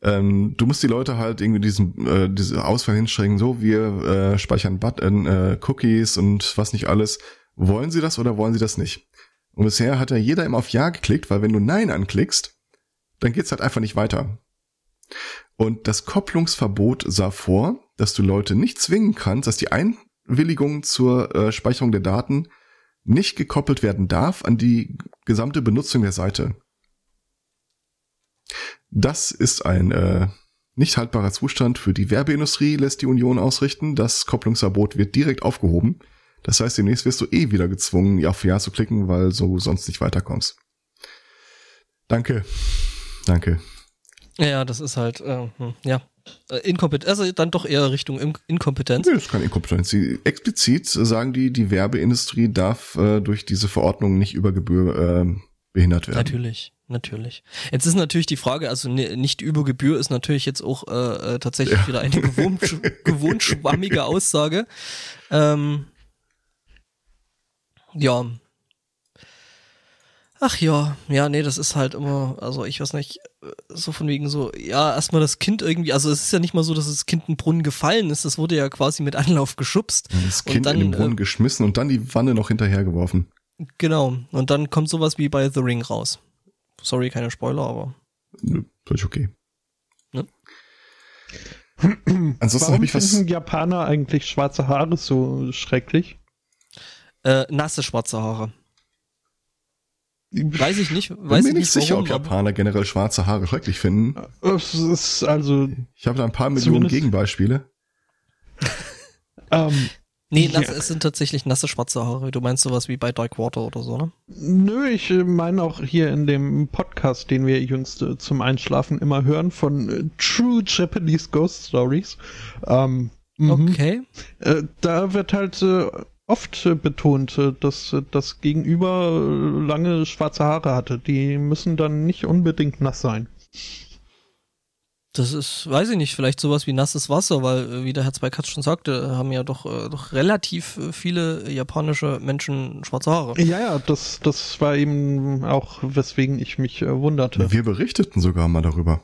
Ähm, du musst die Leute halt irgendwie diesen äh, diese Auswahl hinschränken, so wir äh, speichern Button, äh, Cookies und was nicht alles. Wollen sie das oder wollen sie das nicht? Und bisher hat ja jeder immer auf Ja geklickt, weil wenn du Nein anklickst, dann geht's halt einfach nicht weiter. Und das Kopplungsverbot sah vor, dass du Leute nicht zwingen kannst, dass die Einwilligung zur äh, Speicherung der Daten nicht gekoppelt werden darf an die gesamte Benutzung der Seite. Das ist ein äh, nicht haltbarer Zustand für die Werbeindustrie, lässt die Union ausrichten. Das Kopplungsverbot wird direkt aufgehoben. Das heißt, demnächst wirst du eh wieder gezwungen, auf Ja zu klicken, weil so sonst nicht weiterkommst. Danke. Danke. Ja, das ist halt, äh, hm, ja. Äh, Inkompetenz, also dann doch eher Richtung Inkompetenz. Nee, das ist keine Inkompetenz. Sie, explizit sagen die, die Werbeindustrie darf äh, durch diese Verordnung nicht über Gebühr äh, behindert werden. Natürlich, natürlich. Jetzt ist natürlich die Frage, also nicht über Gebühr ist natürlich jetzt auch äh, äh tatsächlich ja. wieder eine gewohnt, (laughs) gewohnt schwammige Aussage. Ähm, ja, Ach ja, ja, nee, das ist halt immer, also ich weiß nicht, so von wegen so, ja, erstmal das Kind irgendwie, also es ist ja nicht mal so, dass das Kind in den Brunnen gefallen ist, das wurde ja quasi mit Anlauf geschubst. Das Kind dann, in den Brunnen äh, geschmissen und dann die Wanne noch hinterhergeworfen. Genau, und dann kommt sowas wie bei The Ring raus. Sorry, keine Spoiler, aber. Nö, völlig okay. Ne? (clears throat) Ansonsten Warum ich was finden Japaner eigentlich schwarze Haare so schrecklich? Äh, nasse schwarze Haare. Weiß ich nicht. Weiß Bin mir nicht sicher, warum, ob Japaner generell schwarze Haare schrecklich finden. Es ist also. Ich habe da ein paar Millionen Gegenbeispiele. ähm, nee, ja. es sind tatsächlich nasse schwarze Haare. Du meinst sowas wie bei Dark Water oder so, ne? Nö, ich meine auch hier in dem Podcast, den wir jüngst äh, zum Einschlafen immer hören, von äh, True Japanese Ghost Stories. Ähm, mhm. okay. Äh, da wird halt äh, oft äh, betont, äh, dass äh, das Gegenüber lange schwarze Haare hatte. Die müssen dann nicht unbedingt nass sein. Das ist, weiß ich nicht, vielleicht sowas wie nasses Wasser, weil, wie der Herr Zweikatz schon sagte, haben ja doch, doch relativ viele japanische Menschen schwarze Haare. Ja, ja, das, das war eben auch, weswegen ich mich wunderte. Wir berichteten sogar mal darüber.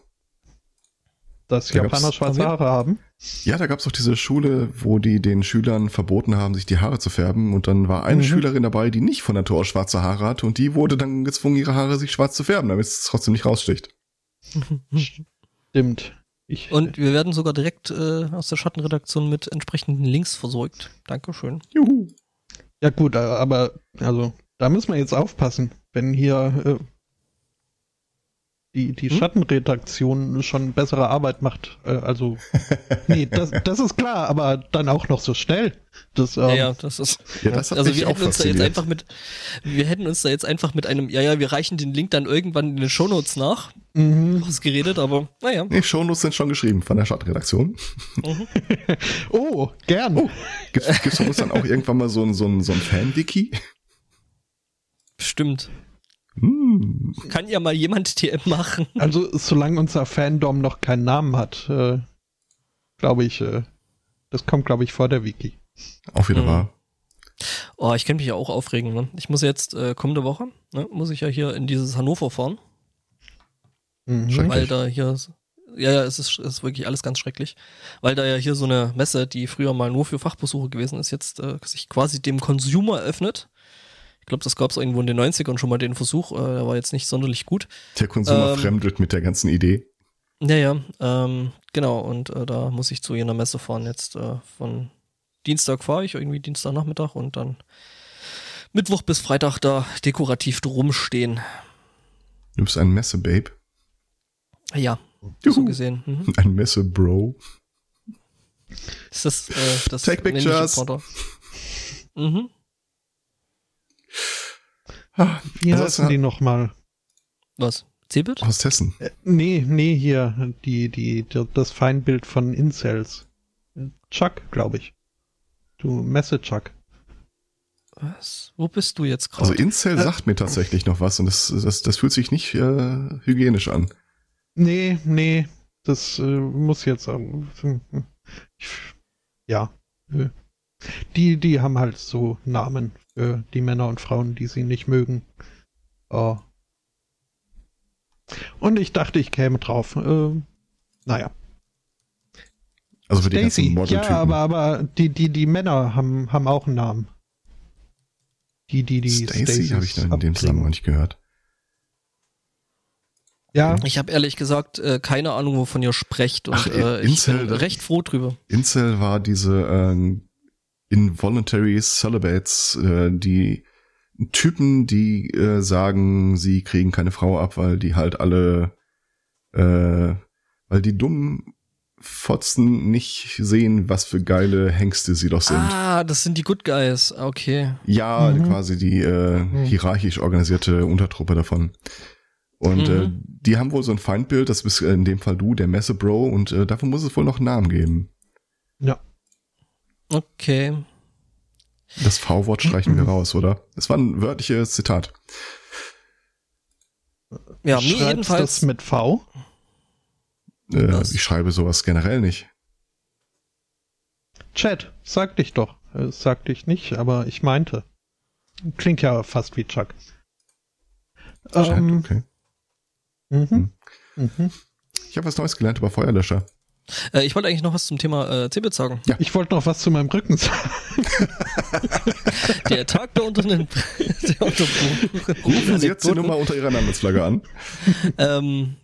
Dass da Japaner schwarze Haare haben? Ja, da gab es doch diese Schule, wo die den Schülern verboten haben, sich die Haare zu färben. Und dann war eine mhm. Schülerin dabei, die nicht von Natur aus schwarze Haare hatte. Und die wurde dann gezwungen, ihre Haare sich schwarz zu färben, damit es trotzdem nicht raussticht. (laughs) Stimmt. Ich, und wir werden sogar direkt äh, aus der Schattenredaktion mit entsprechenden Links versorgt. Dankeschön. Juhu. Ja gut, aber also da müssen wir jetzt aufpassen, wenn hier äh, die, die hm? Schattenredaktion schon bessere Arbeit macht. Äh, also, nee, das, (laughs) das ist klar, aber dann auch noch so schnell. Das, ähm, ja, ja, das ist. Ja, das hat also wir hätten uns da jetzt einfach mit, wir hätten uns da jetzt einfach mit einem, ja, ja, wir reichen den Link dann irgendwann in den Shownotes nach. Mhm. Ausgeredet, aber naja. Nee, Shownotes sind schon geschrieben von der Schattenredaktion. Mhm. (laughs) oh, gern. Oh, gibt's, gibt's von uns dann auch irgendwann mal so ein, so ein, so ein Fan-Wiki? Stimmt. Hm. Kann ja mal jemand (laughs) TM machen. Also, solange unser Fandom noch keinen Namen hat, äh, glaube ich, äh, das kommt, glaube ich, vor der Wiki. Auch wieder mhm. wahr. Oh, ich kann mich ja auch aufregen. Ne? Ich muss jetzt äh, kommende Woche, ne, muss ich ja hier in dieses Hannover fahren. Mhm. Weil da hier, ja, ja, es ist, es ist wirklich alles ganz schrecklich. Weil da ja hier so eine Messe, die früher mal nur für Fachbesuche gewesen ist, jetzt äh, sich quasi dem Consumer öffnet. Ich glaube, das gab es irgendwo in den 90ern schon mal den Versuch, äh, der war jetzt nicht sonderlich gut. Der Konsumer ähm, fremdelt mit der ganzen Idee. Ja, ja, ähm, genau, und äh, da muss ich zu jener Messe fahren. Jetzt äh, von Dienstag fahre ich, irgendwie Dienstagnachmittag und dann Mittwoch bis Freitag da dekorativ drum stehen. Du bist ein Messe-Babe? Ja, Juhu. so gesehen. Mhm. Ein Messe-Bro. Ist das, äh, das Take Pictures. Mhm. Wie also heißen die nochmal? Was? Cebit? Aus Tessen. Äh, nee, nee, hier, die, die, die, das Feindbild von Incels. Chuck, glaube ich. Du Messe Chuck. Was? Wo bist du jetzt gerade? Also Incel äh, sagt mir tatsächlich noch was und das, das, das fühlt sich nicht äh, hygienisch an. Nee, nee, das äh, muss jetzt. Äh, ja. Die, die haben halt so Namen für die Männer und Frauen, die sie nicht mögen. Oh. Und ich dachte, ich käme drauf. Äh, naja. Also für Stacey, die ganzen Ja, aber, aber die, die, die Männer haben, haben auch einen Namen. Die, die, die Stacy habe ich in dem Zusammenhang nicht gehört. Ja. Ich habe ehrlich gesagt äh, keine Ahnung, wovon ihr sprecht und Ach, äh, Incel, ich bin recht froh drüber. Incel war diese äh, Involuntary Celibates, äh, die Typen, die äh, sagen, sie kriegen keine Frau ab, weil die halt alle, äh, weil die dummen Fotzen nicht sehen, was für geile Hengste sie doch sind. Ah, das sind die Good Guys, okay. Ja, mhm. quasi die äh, hierarchisch organisierte Untertruppe davon. Und äh, mhm. äh, die haben wohl so ein Feindbild, das bist in dem Fall du, der Messe-Bro, und äh, dafür muss es wohl noch einen Namen geben. Ja. Okay. Das V-Wort streichen wir raus, oder? Das war ein wörtliches Zitat. Ja, mir jedenfalls. das mit V? Äh, ich schreibe sowas generell nicht. Chat, sag dich doch. Äh, sag dich nicht, aber ich meinte. Klingt ja fast wie Chuck. Chat, ähm, okay. Mhm. Hm. Mhm. Ich habe was Neues gelernt über Feuerlöscher. Äh, ich wollte eigentlich noch was zum Thema äh, Cebit sagen. Ja. Ich wollte noch was zu meinem Rücken sagen. der Tag der unter den (laughs) der unter Rufen Sie jetzt die Nummer unter Ihrer Namensflagge an. ähm,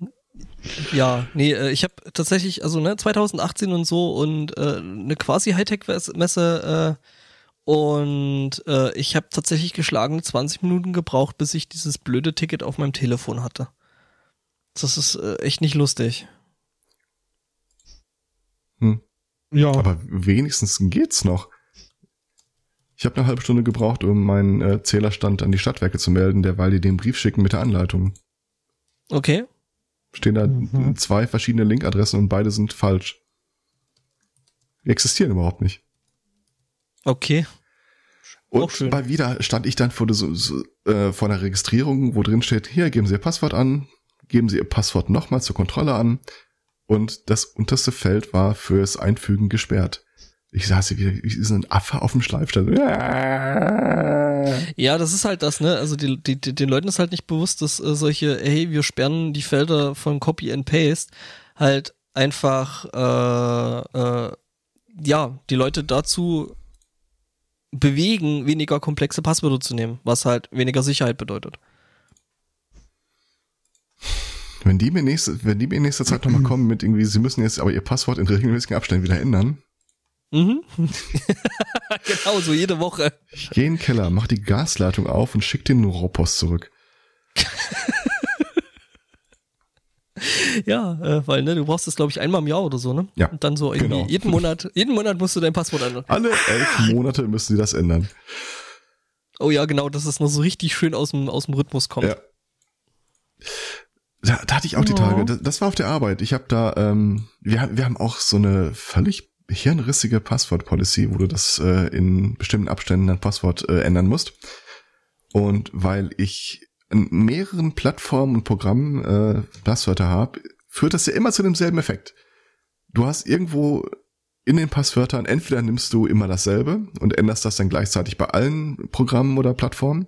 ja, nee, äh, ich habe tatsächlich, also ne, 2018 und so und äh, eine quasi Hightech-Messe äh, und äh, ich habe tatsächlich geschlagen 20 Minuten gebraucht, bis ich dieses blöde Ticket auf meinem Telefon hatte. Das ist äh, echt nicht lustig. Hm. Ja. Aber wenigstens geht's noch. Ich habe eine halbe Stunde gebraucht, um meinen äh, Zählerstand an die Stadtwerke zu melden, derweil die den Brief schicken mit der Anleitung. Okay. Stehen da mhm. zwei verschiedene Linkadressen und beide sind falsch. Die existieren überhaupt nicht. Okay. Und bei wieder stand ich dann vor, der, so, so, äh, vor einer Registrierung, wo drin steht, hier, geben Sie Ihr Passwort an, geben Sie Ihr Passwort nochmal zur Kontrolle an. Und das unterste Feld war fürs Einfügen gesperrt. Ich saß hier wieder wie so ein Affe auf dem Schleifstein. (laughs) Ja, das ist halt das, ne? Also die, die, den Leuten ist halt nicht bewusst, dass äh, solche, hey, wir sperren die Felder von Copy and Paste halt einfach äh, äh, ja, die Leute dazu bewegen, weniger komplexe Passwörter zu nehmen, was halt weniger Sicherheit bedeutet. Wenn die mir nächste, wenn die mir in nächster Zeit nochmal kommen mit irgendwie, sie müssen jetzt aber ihr Passwort in regelmäßigen Abständen wieder ändern, Mhm. (laughs) genau, so jede Woche. Ich gehe in den Keller, mach die Gasleitung auf und schick den Rohrpost zurück. ja, äh, weil ne, du brauchst das glaube ich einmal im Jahr oder so, ne? Ja. Und dann so irgendwie genau. jeden Monat, jeden Monat musst du dein Passwort ändern. Alle elf Monate müssen sie das ändern. Oh ja, genau, dass es noch so richtig schön aus dem aus dem Rhythmus kommt. Ja. Da, da hatte ich auch die Tage. Das, das war auf der Arbeit. Ich habe da, ähm, wir, wir haben auch so eine völlig hirnrissige Passwort-Policy, wo du das äh, in bestimmten Abständen dein Passwort äh, ändern musst. Und weil ich in mehreren Plattformen und Programmen äh, Passwörter habe, führt das ja immer zu demselben Effekt. Du hast irgendwo in den Passwörtern, entweder nimmst du immer dasselbe und änderst das dann gleichzeitig bei allen Programmen oder Plattformen,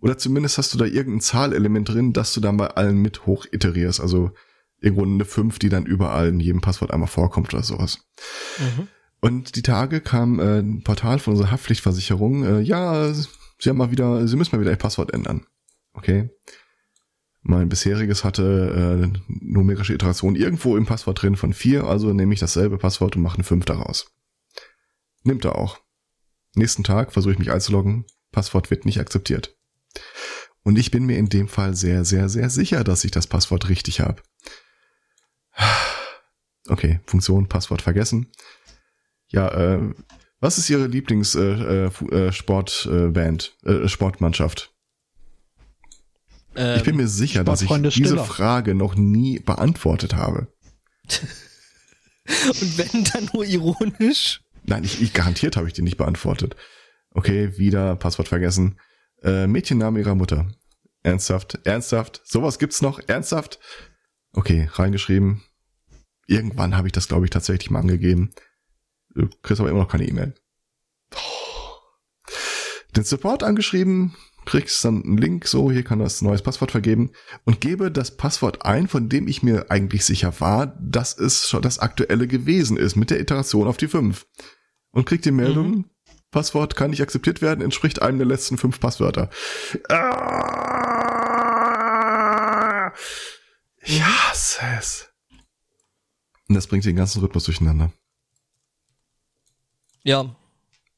oder zumindest hast du da irgendein Zahlelement drin, dass du dann bei allen mit hoch iterierst. Also irgendwo eine 5, die dann überall in jedem Passwort einmal vorkommt oder sowas. Mhm. Und die Tage kam äh, ein Portal von unserer Haftpflichtversicherung, äh, ja, sie haben mal wieder, sie müssen mal wieder ihr Passwort ändern. Okay. Mein bisheriges hatte äh, numerische Iteration irgendwo im Passwort drin von vier, also nehme ich dasselbe Passwort und mache eine 5 daraus. Nimmt er auch. Nächsten Tag versuche ich mich einzuloggen, Passwort wird nicht akzeptiert. Und ich bin mir in dem Fall sehr, sehr, sehr sicher, dass ich das Passwort richtig habe. Okay, Funktion, Passwort vergessen. Ja, äh, was ist Ihre Lieblings-Sportband, äh, äh, äh, äh, Sportmannschaft? Ähm, ich bin mir sicher, dass ich diese Stiller. Frage noch nie beantwortet habe. (laughs) Und wenn dann nur ironisch? Nein, ich, ich garantiert habe ich die nicht beantwortet. Okay, wieder Passwort vergessen. Äh, Mädchenname ihrer Mutter. Ernsthaft, ernsthaft. Sowas gibt's noch? Ernsthaft? Okay, reingeschrieben. Irgendwann habe ich das, glaube ich, tatsächlich mal angegeben. Du kriegst aber immer noch keine E-Mail. Den Support angeschrieben, kriegst dann einen Link, so, hier kann das neues Passwort vergeben und gebe das Passwort ein, von dem ich mir eigentlich sicher war, dass es schon das aktuelle gewesen ist, mit der Iteration auf die 5. Und krieg die Meldung, mhm. Passwort kann nicht akzeptiert werden, entspricht einem der letzten fünf Passwörter. Ah, ich hasse es. Und das bringt den ganzen Rhythmus durcheinander. Ja.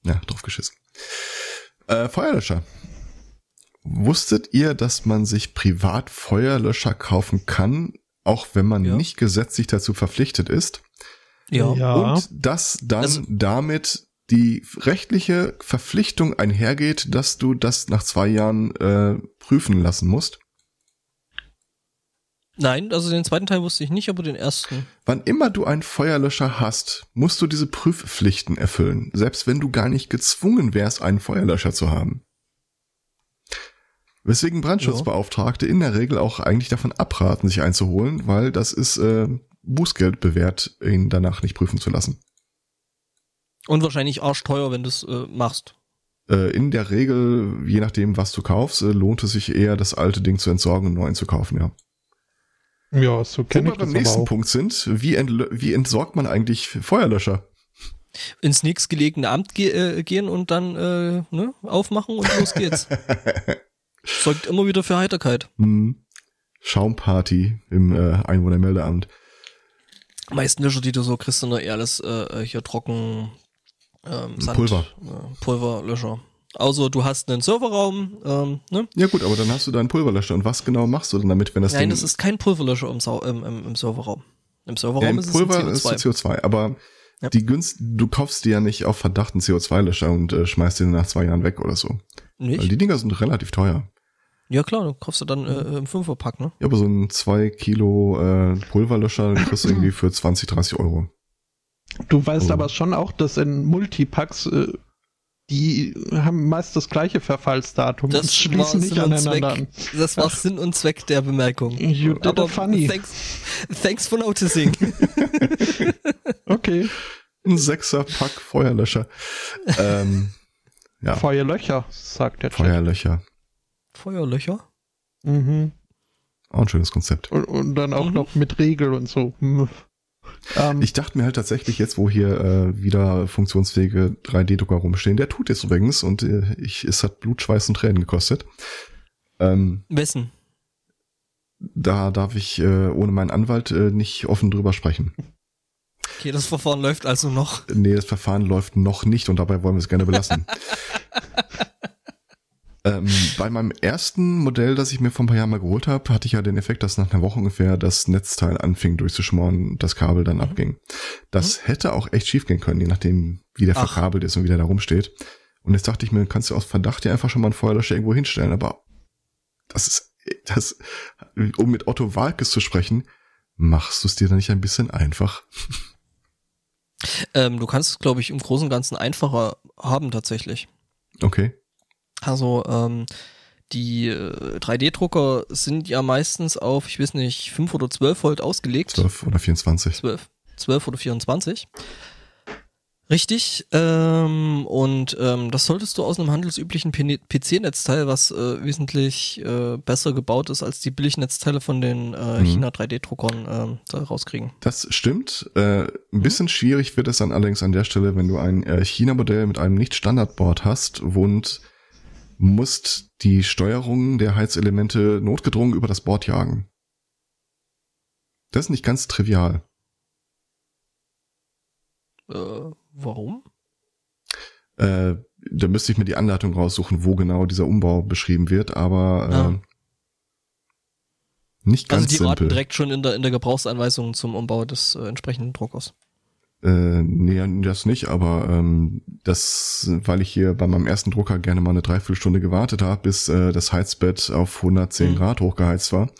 Ja, drauf geschissen. Äh, Feuerlöscher. Wusstet ihr, dass man sich privat Feuerlöscher kaufen kann, auch wenn man ja. nicht gesetzlich dazu verpflichtet ist? Ja. ja. Und dass dann also, damit die rechtliche Verpflichtung einhergeht, dass du das nach zwei Jahren äh, prüfen lassen musst? Nein, also den zweiten Teil wusste ich nicht, aber den ersten. Wann immer du einen Feuerlöscher hast, musst du diese Prüfpflichten erfüllen, selbst wenn du gar nicht gezwungen wärst, einen Feuerlöscher zu haben. Weswegen Brandschutzbeauftragte in der Regel auch eigentlich davon abraten, sich einzuholen, weil das ist äh, Bußgeld bewährt, ihn danach nicht prüfen zu lassen. Und wahrscheinlich arschteuer, wenn du es äh, machst. Äh, in der Regel, je nachdem, was du kaufst, äh, lohnt es sich eher, das alte Ding zu entsorgen und neuen zu kaufen, ja. Ja, so kenne ich das beim nächsten Punkt sind, wie, wie entsorgt man eigentlich Feuerlöscher? Ins nächstgelegene Amt ge äh, gehen und dann äh, ne, aufmachen und los geht's. (laughs) Sorgt immer wieder für Heiterkeit. Hm. Schaumparty im äh, Einwohnermeldeamt. Meisten Löcher, die du so kriegst, sind doch eher alles äh, hier trocken ähm, Sand, Pulver. Äh, Pulverlöscher. Also du hast einen Serverraum, ähm, ne? Ja gut, aber dann hast du deinen Pulverlöscher. Und was genau machst du denn damit, wenn das Nein, Ding... das ist kein Pulverlöscher im, Sau im, im, im Serverraum. Im Serverraum ja, im ist Pulver es ein CO2. ist CO2, aber ja. die Günst, du kaufst dir ja nicht auf Verdacht einen CO2-Löscher und äh, schmeißt den nach zwei Jahren weg oder so. Nicht? Weil die Dinger sind relativ teuer. Ja klar, du kaufst du dann äh, im Fünferpack, ne? Ja, aber so ein zwei Kilo äh, Pulverlöscher kriegst du (clears throat) irgendwie für 20, 30 Euro. Du weißt oh. aber schon auch, dass in Multipacks äh, die haben meist das gleiche Verfallsdatum das schließen nicht aneinander an. Das war Ach. Sinn und Zweck der Bemerkung. You did Aber funny. Thanks, thanks for noticing. (laughs) okay. Ein Sechser-Pack Feuerlöscher. ähm, (laughs) ja. Feuerlöcher, sagt der Chat. Feuerlöcher. Feuerlöcher? Mhm. Auch ein schönes Konzept. Und, und dann auch mhm. noch mit Regel und so. Ähm, ich dachte mir halt tatsächlich jetzt, wo hier äh, wieder funktionsfähige 3D-Drucker rumstehen, der tut es übrigens und äh, ich, es hat Blut, Schweiß und Tränen gekostet. Ähm, Wessen? Da darf ich äh, ohne meinen Anwalt äh, nicht offen drüber sprechen. Okay, das Verfahren läuft also noch. Nee, das Verfahren läuft noch nicht und dabei wollen wir es gerne belassen. (laughs) Ähm, bei meinem ersten Modell, das ich mir vor ein paar Jahren mal geholt habe, hatte ich ja den Effekt, dass nach einer Woche ungefähr das Netzteil anfing durchzuschmoren und das Kabel dann mhm. abging. Das mhm. hätte auch echt schief gehen können, je nachdem, wie der Ach. verkabelt ist und wie der da rumsteht. Und jetzt dachte ich mir, kannst du aus Verdacht ja einfach schon mal einen Feuerlöscher irgendwo hinstellen, aber das ist, das, um mit Otto Walkes zu sprechen, machst du es dir dann nicht ein bisschen einfach? Ähm, du kannst es, glaube ich, im Großen und Ganzen einfacher haben tatsächlich. Okay. Also ähm, die äh, 3D-Drucker sind ja meistens auf, ich weiß nicht, 5 oder 12 Volt ausgelegt. 12 oder 24. 12, 12 oder 24. Richtig. Ähm, und ähm, das solltest du aus einem handelsüblichen PC-Netzteil, was äh, wesentlich äh, besser gebaut ist als die Billignetzteile von den äh, mhm. China 3D-Druckern, äh, da rauskriegen. Das stimmt. Äh, ein bisschen mhm. schwierig wird es dann allerdings an der Stelle, wenn du ein äh, China-Modell mit einem Nicht-Standard-Board hast und musst die Steuerung der Heizelemente notgedrungen über das Board jagen. Das ist nicht ganz trivial. Äh, warum? Äh, da müsste ich mir die Anleitung raussuchen, wo genau dieser Umbau beschrieben wird, aber äh, ah. nicht ganz simpel. Also die simpel. raten direkt schon in der, in der Gebrauchsanweisung zum Umbau des äh, entsprechenden Druckers. Äh, nee, das nicht, aber ähm, das, weil ich hier bei meinem ersten Drucker gerne mal eine Dreiviertelstunde gewartet habe, bis äh, das Heizbett auf 110 mhm. Grad hochgeheizt war,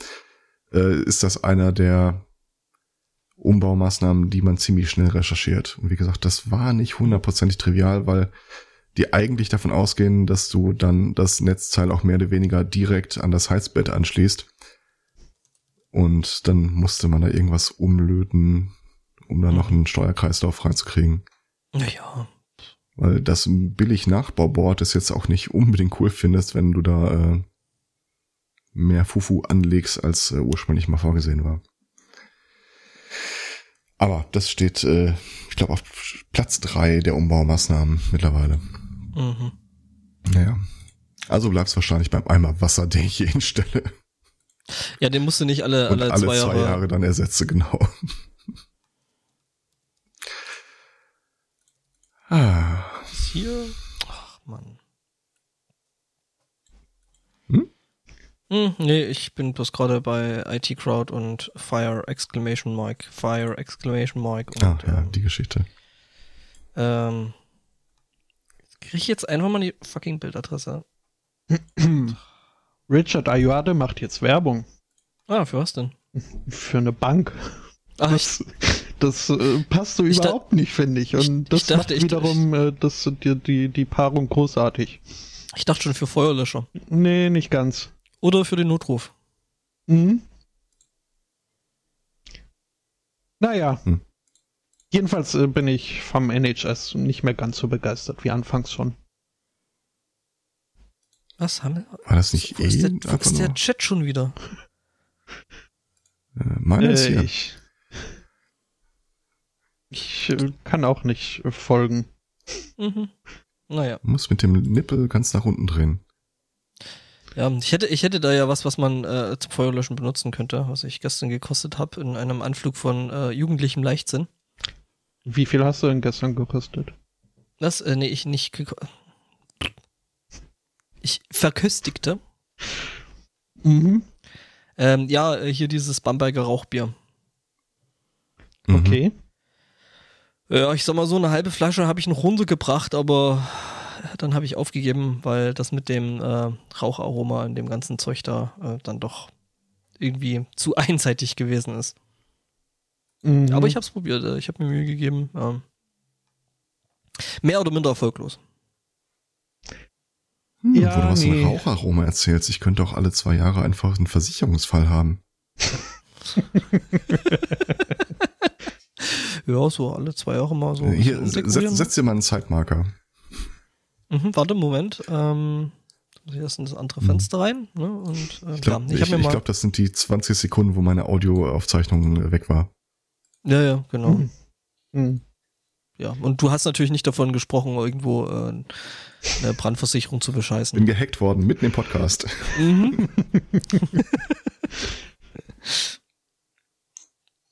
äh, ist das einer der Umbaumaßnahmen, die man ziemlich schnell recherchiert. Und wie gesagt, das war nicht hundertprozentig trivial, weil die eigentlich davon ausgehen, dass du dann das Netzteil auch mehr oder weniger direkt an das Heizbett anschließt. Und dann musste man da irgendwas umlöten, um da noch einen Steuerkreislauf reinzukriegen. Naja. Weil das billig Nachbauboard ist jetzt auch nicht unbedingt cool findest, wenn du da äh, mehr Fufu anlegst, als äh, ursprünglich mal vorgesehen war. Aber das steht, äh, ich glaube, auf Platz drei der Umbaumaßnahmen mittlerweile. Mhm. Naja. Also bleibst wahrscheinlich beim Eimer Wasser, den ich hier hinstelle. Ja, den musst du nicht alle, alle, alle zwei, Jahre, Jahre dann ersetze, genau. Ah. Ist hier? Ach, Mann. Hm? Hm, nee, ich bin bloß gerade bei IT Crowd und Fire Exclamation Mark. Fire Exclamation Mark. Und, ah, ja, ähm, die Geschichte. Ähm, kriege ich jetzt einfach mal die fucking Bildadresse. (clears throat) Richard Ayuade macht jetzt Werbung. Ah, für was denn? Für eine Bank. Ach, das, das äh, passt so überhaupt nicht, finde ich. Und das ich dachte, macht wiederum äh, das, die, die, die Paarung großartig. Ich dachte schon für Feuerlöscher. Nee, nicht ganz. Oder für den Notruf. Mhm. Naja. Hm. Jedenfalls äh, bin ich vom NHS nicht mehr ganz so begeistert wie anfangs schon. Was haben wir? War das nicht wo eh? Ist der, wo ist der Chat schon wieder? Äh, meiner äh, ist hier. Ich, ich äh, kann auch nicht folgen. Mhm. Naja. Muss mit dem Nippel ganz nach unten drehen. Ja, ich hätte, ich hätte da ja was, was man äh, zum Feuerlöschen benutzen könnte, was ich gestern gekostet habe in einem Anflug von äh, jugendlichem Leichtsinn. Wie viel hast du denn gestern gekostet? Das, äh, nee, ich nicht Ich verköstigte. Mhm. Ähm, ja, äh, hier dieses Bamberger Rauchbier. Okay. Ja, ich sag mal so, eine halbe Flasche habe ich noch runtergebracht, aber dann habe ich aufgegeben, weil das mit dem äh, Raucharoma in dem ganzen Zeug da äh, dann doch irgendwie zu (laughs) einseitig gewesen ist. Mhm. Aber ich habe es probiert, äh, ich habe mir Mühe gegeben. Ähm, mehr oder minder erfolglos. Hm, ja, wo du was nee. von Raucharoma erzählst, ich könnte auch alle zwei Jahre einfach einen Versicherungsfall haben. (laughs) ja, so alle zwei Jahre mal so. Hier, setz, setz dir mal einen Zeitmarker. Mhm, warte, Moment. Ähm, muss ich erst in das andere mhm. Fenster rein. Ne? Und, äh, ich glaube, ja, ich, ich, ich glaub, das sind die 20 Sekunden, wo meine Audioaufzeichnung weg war. Ja, ja, genau. Mhm. Mhm. Ja, und du hast natürlich nicht davon gesprochen, irgendwo äh, eine Brandversicherung zu bescheißen. Bin gehackt worden, mitten im Podcast. Mhm.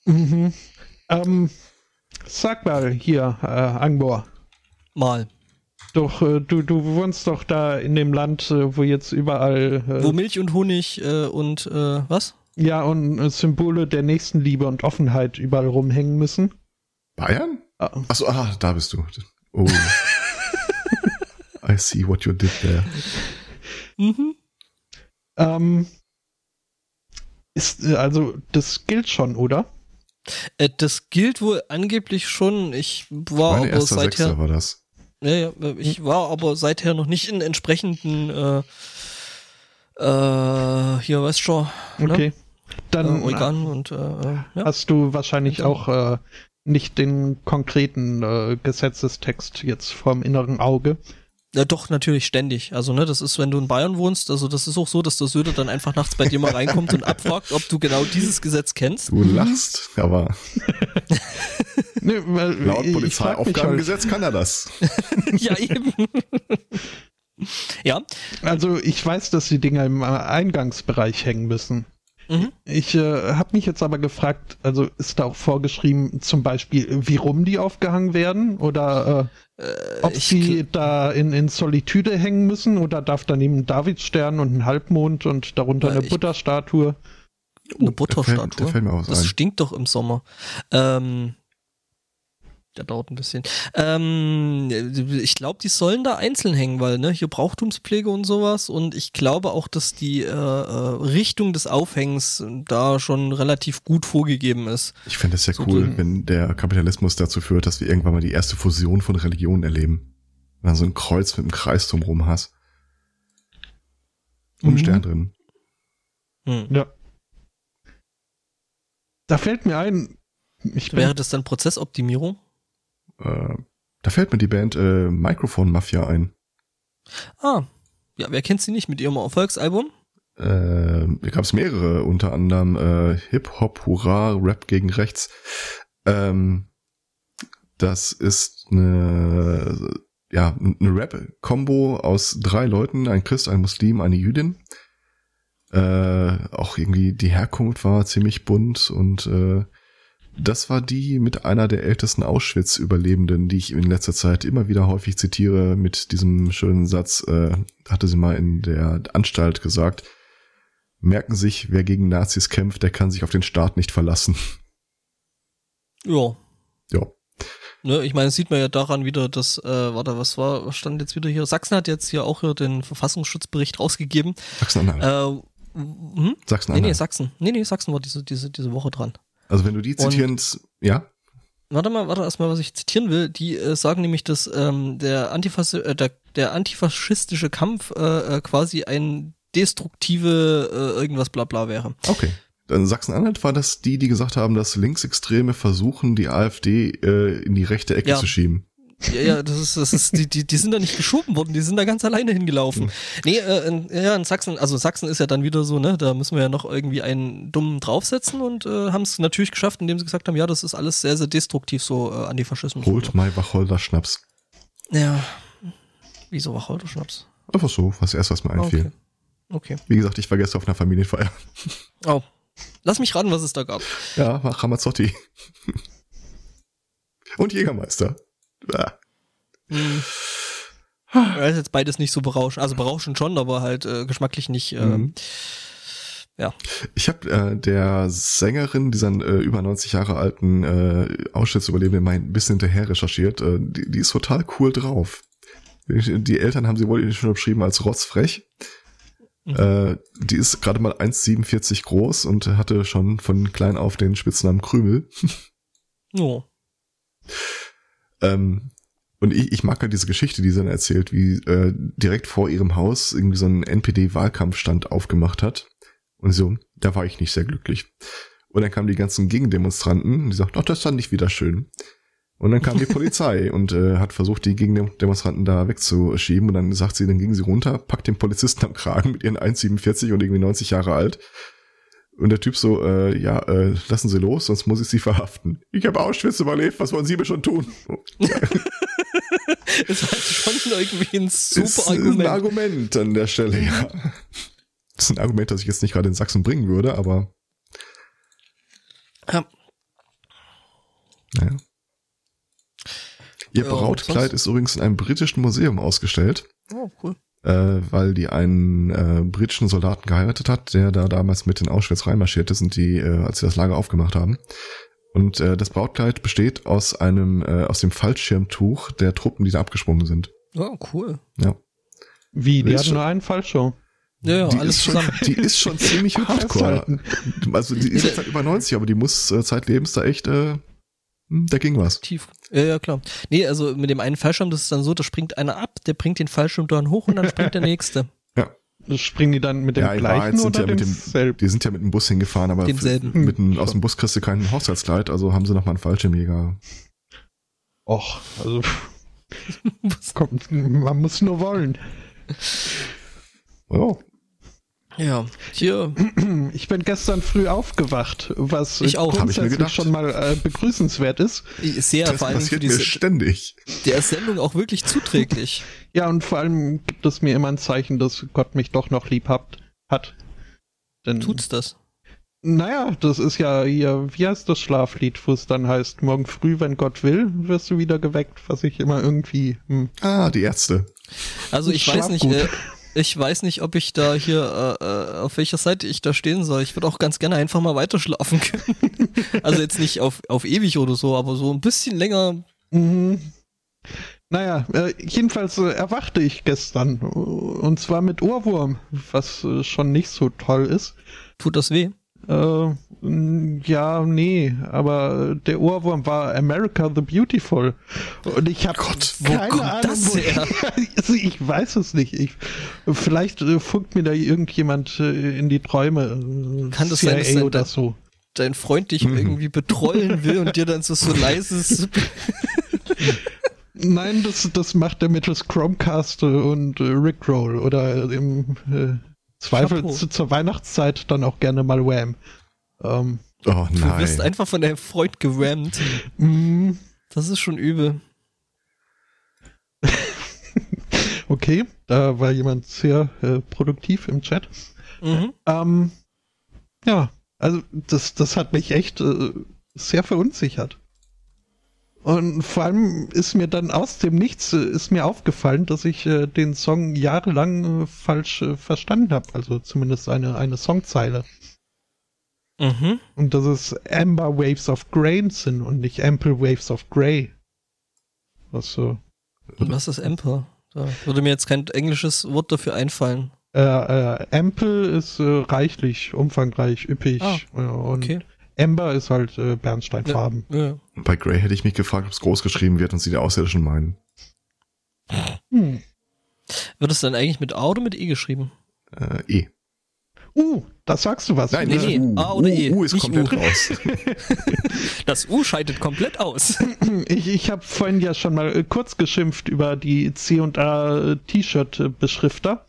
(laughs) mhm. Ähm, sag mal hier, äh, Angbor. Mal. Doch, äh, du, du wohnst doch da in dem Land, äh, wo jetzt überall. Äh, wo Milch und Honig äh, und äh, was? Ja, und äh, Symbole der Nächstenliebe und Offenheit überall rumhängen müssen. Bayern? Ah. Achso, ah, da bist du. Oh. (laughs) I see what you did there. Mhm. Ähm, ist, also, das gilt schon, oder? Äh, das gilt wohl angeblich schon. Ich war Meine aber seither. war das. Ja, ja, ich war aber seither noch nicht in entsprechenden äh, äh, hier weißt schon. Ne? Okay. Dann äh, Organ und äh, äh, ja. hast du wahrscheinlich auch äh, nicht den konkreten äh, Gesetzestext jetzt vorm inneren Auge. Ja, doch, natürlich ständig. Also, ne, das ist, wenn du in Bayern wohnst, also das ist auch so, dass der Söder dann einfach nachts bei dir mal reinkommt und abfragt, ob du genau dieses Gesetz kennst. Du lachst, aber. (laughs) nee, weil, Laut Polizeiaufgabengesetz halt. kann er das. (laughs) ja, eben. (laughs) ja. Also, ich weiß, dass die Dinger im Eingangsbereich hängen müssen. Mhm. Ich äh, habe mich jetzt aber gefragt, also ist da auch vorgeschrieben, zum Beispiel, wie rum die aufgehangen werden oder äh, äh, ob sie da in, in Solitude hängen müssen oder darf daneben ein Davidstern und ein Halbmond und darunter äh, eine Butterstatue? Eine Butterstatue? Der fällt, der fällt das ein. stinkt doch im Sommer. Ähm, Der dauert ein bisschen. Ähm, ich glaube, die sollen da einzeln hängen, weil ne, hier Brauchtumspflege und sowas. Und ich glaube auch, dass die äh, äh Richtung des Aufhängens da schon relativ gut vorgegeben ist. Ich fände es ja so cool, wenn der Kapitalismus dazu führt, dass wir irgendwann mal die erste Fusion von Religionen erleben. Wenn du so ein Kreuz mit einem Kreis drumherum hast. Und mhm. Stern drin. Mhm. Ja. Da fällt mir ein. Ich Wäre das dann Prozessoptimierung? Äh, da fällt mir die Band äh, Microphone Mafia ein. Ah, ja, wer kennt sie nicht mit ihrem Erfolgsalbum? Äh, da gab es mehrere, unter anderem äh, Hip Hop, Hurra, Rap gegen Rechts. Ähm, das ist eine, ja, eine Rap-Kombo aus drei Leuten, ein Christ, ein Muslim, eine Jüdin. Äh, auch irgendwie die Herkunft war ziemlich bunt und äh, das war die mit einer der ältesten Auschwitz-Überlebenden, die ich in letzter Zeit immer wieder häufig zitiere, mit diesem schönen Satz, äh, hatte sie mal in der Anstalt gesagt, merken sich, wer gegen Nazis kämpft, der kann sich auf den Staat nicht verlassen. Ja. Ja. Ne, ich meine, das sieht man ja daran wieder, dass, äh, warte, was war, was stand jetzt wieder hier? Sachsen hat jetzt hier auch hier den Verfassungsschutzbericht rausgegeben. Sachsen-Anhalt. Äh, hm? Sachsen-Anhalt. Nee, nee, Sachsen. Nee, nee, Sachsen war diese, diese, diese Woche dran. Also wenn du die zitieren, ja? Warte mal, warte erstmal, was ich zitieren will. Die äh, sagen nämlich, dass ähm, der, Antifas äh, der, der antifaschistische Kampf äh, äh, quasi ein destruktive äh, irgendwas bla bla wäre. Okay. In Sachsen-Anhalt war das die, die gesagt haben, dass Linksextreme versuchen, die AfD äh, in die rechte Ecke ja. zu schieben. Ja, ja, das ist, das ist, die, die, die sind da nicht geschoben worden, die sind da ganz alleine hingelaufen. Mhm. Nee, äh, in, ja, in Sachsen, also Sachsen ist ja dann wieder so, ne, da müssen wir ja noch irgendwie einen dummen draufsetzen und äh, haben es natürlich geschafft, indem sie gesagt haben, ja, das ist alles sehr, sehr destruktiv so äh, Antifaschismus. Holt mal Wacholder-Schnaps. Ja. Wieso Wacholder-Schnaps? Einfach so, was erst was mir einfiel. Okay. okay. Wie gesagt, ich war gestern auf einer Familienfeier. Oh. Lass mich raten, was es da gab. Ja, Ramazzotti. Und Jägermeister. Ah. Hm. Das ist jetzt beides nicht so berauschend. Also berauschend schon, aber halt äh, geschmacklich nicht. Äh, mhm. Ja. Ich habe äh, der Sängerin dieser äh, über 90 Jahre alten äh, Auschwitz-Überlebenden mal ein bisschen hinterher recherchiert. Äh, die, die ist total cool drauf. Die Eltern haben sie wohl schon beschrieben als rotzfrech. Mhm. Äh, die ist gerade mal 1,47 groß und hatte schon von klein auf den Spitznamen Krümel. Oh. (laughs) Ähm, und ich, ich mag halt diese Geschichte, die sie dann erzählt, wie äh, direkt vor ihrem Haus irgendwie so ein NPD-Wahlkampfstand aufgemacht hat. Und so, da war ich nicht sehr glücklich. Und dann kamen die ganzen Gegendemonstranten, die sagten, ach, das fand ich wieder schön. Und dann kam die (laughs) Polizei und äh, hat versucht, die Gegendemonstranten da wegzuschieben. Und dann sagt sie, dann ging sie runter, packt den Polizisten am Kragen mit ihren 1,47 und irgendwie 90 Jahre alt und der Typ so, äh, ja, äh, lassen Sie los, sonst muss ich Sie verhaften. Ich habe Auschwitz überlebt, was wollen Sie mir schon tun? (laughs) das halt schon irgendwie ein super ist, Argument. Ist ein Argument an der Stelle, ja. Das ist ein Argument, das ich jetzt nicht gerade in Sachsen bringen würde, aber. Ja. Naja. Ihr Brautkleid ist übrigens in einem britischen Museum ausgestellt. Oh, cool äh, weil die einen äh, britischen Soldaten geheiratet hat, der da damals mit in Auschwitz reinmarschiert ist und die, äh, als sie das Lager aufgemacht haben. Und äh, das Brautkleid besteht aus einem, äh, aus dem Fallschirmtuch der Truppen, die da abgesprungen sind. Oh, cool. Ja. Wie, die hatten nur einen Fallschirm. Ja, ja, die alles ist zusammen. Schon, die ist schon (laughs) ziemlich hardcore. Also die ist jetzt halt über 90, aber die muss äh, zeitlebens da echt äh, da ging was. Tief. Ja, ja, klar. Nee, also mit dem einen Fallschirm, das ist dann so, da springt einer ab, der bringt den Fallschirm dann hoch und dann springt der nächste. (laughs) Ja. Das springen die dann mit dem ja, gleichen sind oder ja mit dem, Die sind ja mit dem Bus hingefahren, aber Demselben. mit dem, aus dem Bus kriegst du kein Hochzeitskleid, also haben sie nochmal einen Fallschirmjäger. Och, also (laughs) kommt, man muss nur wollen. Oh, ja, hier. Ich bin gestern früh aufgewacht, was ich auch, grundsätzlich ich schon mal äh, begrüßenswert ist. Sehr, das vor allem passiert mir ständig. Der Sendung auch wirklich zuträglich. (laughs) ja, und vor allem gibt es mir immer ein Zeichen, dass Gott mich doch noch lieb hat. hat. Denn, Tut's das? Naja, das ist ja hier, wie heißt das Schlaflied, wo es dann heißt, morgen früh, wenn Gott will, wirst du wieder geweckt, was ich immer irgendwie. Hm. Ah, die Ärzte. Also ich weiß nicht, äh, (laughs) ich weiß nicht, ob ich da hier, äh, äh, auf welcher Seite ich da stehen soll. Ich würde auch ganz gerne einfach mal weiterschlafen (laughs) können. also jetzt nicht auf, auf ewig oder so, aber so ein bisschen länger Mhm. Naja, äh, jedenfalls äh, erwachte ich gestern. Und zwar mit Ohrwurm, was äh, schon nicht so toll ist. Tut das weh? Äh, ja, nee, aber der Ohrwurm war America the Beautiful. Und ich habe keine Ahnung, das her? (laughs) also ich weiß es nicht. Ich, vielleicht äh, funkt mir da irgendjemand äh, in die Träume. Kann das CIA sein, dass oder so. dein Freund dich mhm. irgendwie betrollen will und dir dann so, so leises (laughs) Nein, das, das macht er mittels Chromecast und äh, Rickroll oder im äh, Zweifel zu, zur Weihnachtszeit dann auch gerne mal Wham. Ähm, oh nein. Du wirst einfach von deinem Freund gewammt. Mm. Das ist schon übel. (laughs) okay, da war jemand sehr äh, produktiv im Chat. Mhm. Ähm, ja, also das, das hat mich echt äh, sehr verunsichert. Und vor allem ist mir dann aus dem Nichts äh, ist mir aufgefallen, dass ich äh, den Song jahrelang äh, falsch äh, verstanden habe. Also zumindest eine, eine Songzeile. Mhm. Und dass es Amber Waves of Grain sind und nicht Ample Waves of Grey. Was so. Was ist Ample? Da würde mir jetzt kein englisches Wort dafür einfallen. Äh, äh, Ample ist äh, reichlich, umfangreich, üppig. Ah, und okay. Amber ist halt äh, Bernsteinfarben. Ja, ja. Bei Grey hätte ich mich gefragt, ob es groß geschrieben wird und sie die Außerirdischen meinen. Hm. Wird es dann eigentlich mit A oder mit E geschrieben? Äh, e. Uh, das sagst du was. Nein, nee, nee, U. A oder U, E. U ist komplett U. raus. (laughs) das U scheidet komplett aus. (clears throat) Ich, ich habe vorhin ja schon mal äh, kurz geschimpft über die C&A T-Shirt-Beschrifter,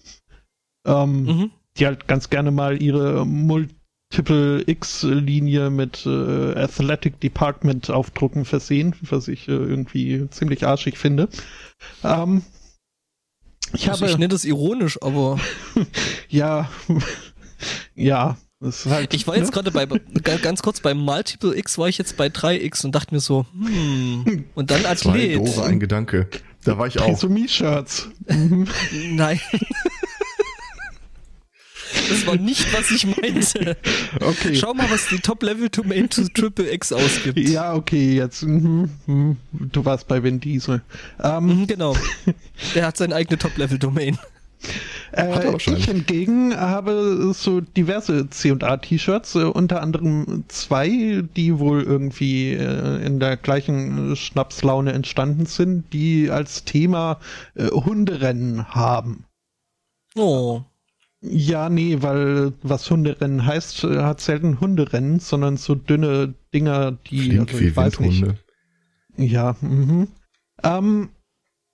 ähm, mhm. die halt ganz gerne mal ihre Multi Triple X-Linie mit äh, Athletic Department Aufdrucken versehen, was ich äh, irgendwie ziemlich arschig finde. Ähm, ich, also habe, ich nenne das ironisch, aber (laughs) ja, (laughs) ja. Halt, ich war jetzt ne? gerade bei, ganz kurz bei Multiple X war ich jetzt bei 3X und dachte mir so, hm, und dann Athlet. Zwei doofe ein Gedanke. Da war ich auch. Trisomie-Shirts. (laughs) Nein. Das war nicht, was ich meinte. (laughs) Okay. Schau mal, was die Top-Level-Domain zu Triple X ausgibt. Ja, okay, jetzt. Mm, mm, du warst bei Vin Diesel. Ähm, genau. Der hat seine eigene Top-Level-Domain. Äh, ich hingegen habe so diverse C&A-T-Shirts, äh, unter anderem zwei, die wohl irgendwie äh, in der gleichen Schnapslaune entstanden sind, die als Thema äh, Hunderennen haben. Oh. Ja, nee, weil was Hunderennen heißt, äh, hat selten Hunderennen, sondern so dünne Dinger, die Flink also, ich weiß nicht. Ja, mhm. Ähm,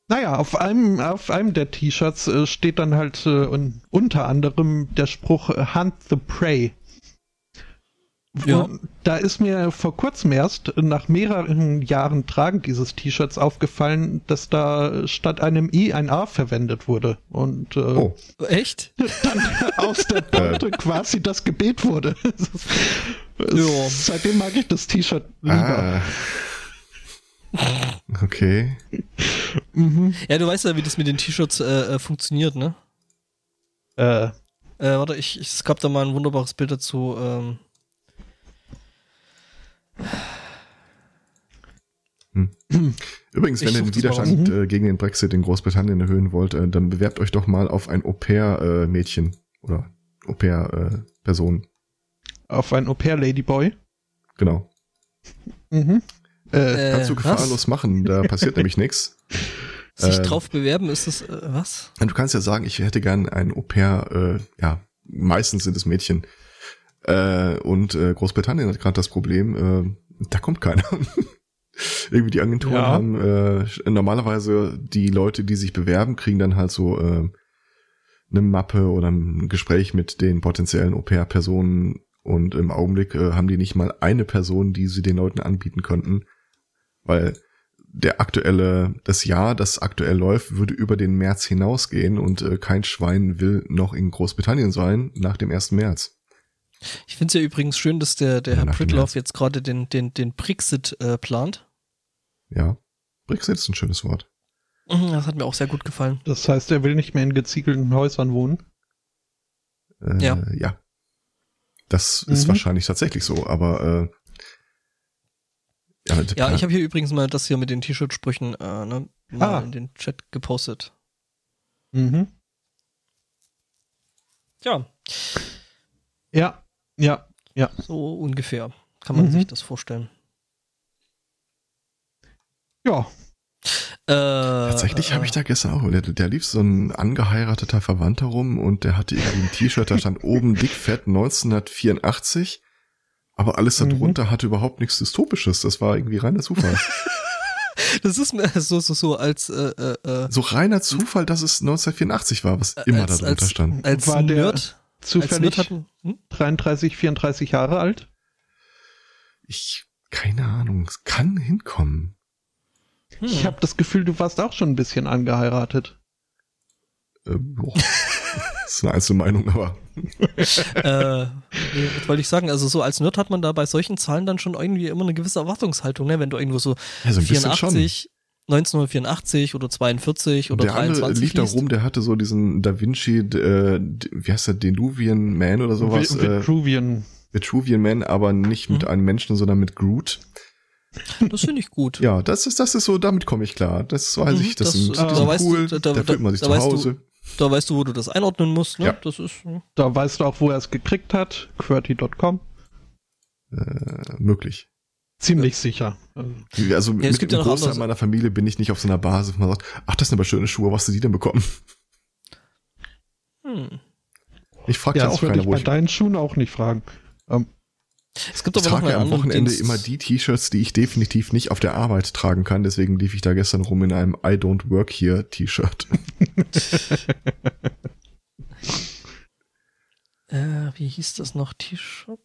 naja, auf einem, auf einem der T-Shirts äh, steht dann halt äh, un, unter anderem der Spruch äh, Hunt the Prey. Ja. Da ist mir vor kurzem erst nach mehreren Jahren Tragen dieses T-Shirts aufgefallen, dass da statt einem I ein A verwendet wurde. Und äh, oh. echt? (laughs) Dann aus der Porte quasi das Gebet wurde. ja. Seitdem mag ich das T-Shirt lieber. Ah. Okay. mhm. Ja, du weißt ja, wie das mit den T-Shirts äh, äh funktioniert, ne? Äh. äh warte, ich, ich, es gab da mal ein wunderbares Bild dazu. Ähm, hm. Übrigens, wenn ihr den Widerstand äh, gegen den Brexit in Großbritannien erhöhen wollt, äh, dann bewerbt euch doch mal auf ein Au-pair-Mädchen äh, oder Au-pair-Person. auf ein Au-pair-Ladyboy? Genau. Mhm. Äh, kannst du gefahrlos was? machen, da passiert (laughs) nämlich nichts. Sich ähm, drauf bewerben, ist das äh, was? Du kannst ja sagen, ich hätte gern ein Au-pair, äh, ja, meistens sind es Mädchen, äh, und äh, Großbritannien hat gerade das Problem, äh, da kommt keiner. (laughs) Irgendwie die Agenturen ja. haben äh, normalerweise die Leute, die sich bewerben, kriegen dann halt so äh, eine Mappe oder ein Gespräch mit den potenziellen Au-pair-Personen und im Augenblick äh, haben die nicht mal eine Person, die sie den Leuten anbieten könnten, weil der aktuelle, das Jahr, das aktuell läuft, würde über den März hinausgehen und äh, kein Schwein will noch in Großbritannien sein nach dem 1. März. Ich finde es ja übrigens schön, dass der, der ja, Herr Pritloff jetzt gerade den, den, den Brexit äh, plant. Ja, Brexit ist ein schönes Wort. Mhm, das hat mir auch sehr gut gefallen. Das heißt, er will nicht mehr in geziegelten Häusern wohnen? Äh, ja. Ja. Das mhm. ist wahrscheinlich tatsächlich so, aber äh, Ja, ja ich habe hier übrigens mal das hier mit den T-Shirt-Sprüchen äh, ne, mal ah. in den Chat gepostet. Mhm. Ja. Ja, ja, ja. So ungefähr kann man mhm. sich das vorstellen. Ja. Äh, Tatsächlich äh, habe ich da gestern auch, der, der lief so ein angeheirateter Verwandter rum und der hatte irgendwie ein T-Shirt, da (laughs) stand oben dickfett 1984, aber alles darunter mhm. hatte überhaupt nichts Dystopisches. Das war irgendwie reiner Zufall. (laughs) das ist mir so, so, so als äh, äh, äh so reiner Zufall, dass es 1984 war, was immer als, darunter als, stand. Als war Nerd, zufällig hatten, hm? 33, 34 Jahre alt? Ich, keine Ahnung, es kann hinkommen. Hm. Ich habe das Gefühl, du warst auch schon ein bisschen angeheiratet. Äh, boah. (laughs) das ist eine Einzelmeinung, aber. äh, was wollte ich sagen? Also so als Nerd hat man da bei solchen Zahlen dann schon irgendwie immer eine gewisse Erwartungshaltung, ne? Wenn du irgendwo so ja, so 84, 1984 oder 42 oder der 23 andere lief da rum, der hatte so diesen Da Vinci, äh, wie heißt der, Deluvian Man oder sowas? Vitruvian. Äh, Vitruvian Man, aber nicht mit hm. einem Menschen, sondern mit Groot. Das finde ich gut. Ja, das ist, das ist so, damit komme ich klar. Das weiß mhm, ich, das, das sind, äh, da cool, du, da, da, fühlt man sich zu Hause. Du, da weißt du, wo du das einordnen musst, ne? Ja. Das ist. Hm. Da weißt du auch, wo er es gekriegt hat. QWERTY.com. Äh, möglich. Ziemlich ja. sicher. Also ja, mit dem ja Großteil meiner Familie bin ich nicht auf so einer Basis, wo man sagt, ach, das sind aber schöne Schuhe, was hast du die denn bekommen? Hm. Ich frage ja, auch keiner, ich wo bei ich deinen Schuhen auch nicht fragen. Ähm, es gibt ich aber trage am Wochenende Dienst. immer die T-Shirts, die ich definitiv nicht auf der Arbeit tragen kann. Deswegen lief ich da gestern rum in einem I don't work here T-Shirt. (laughs) äh, wie hieß das noch? T-Shop?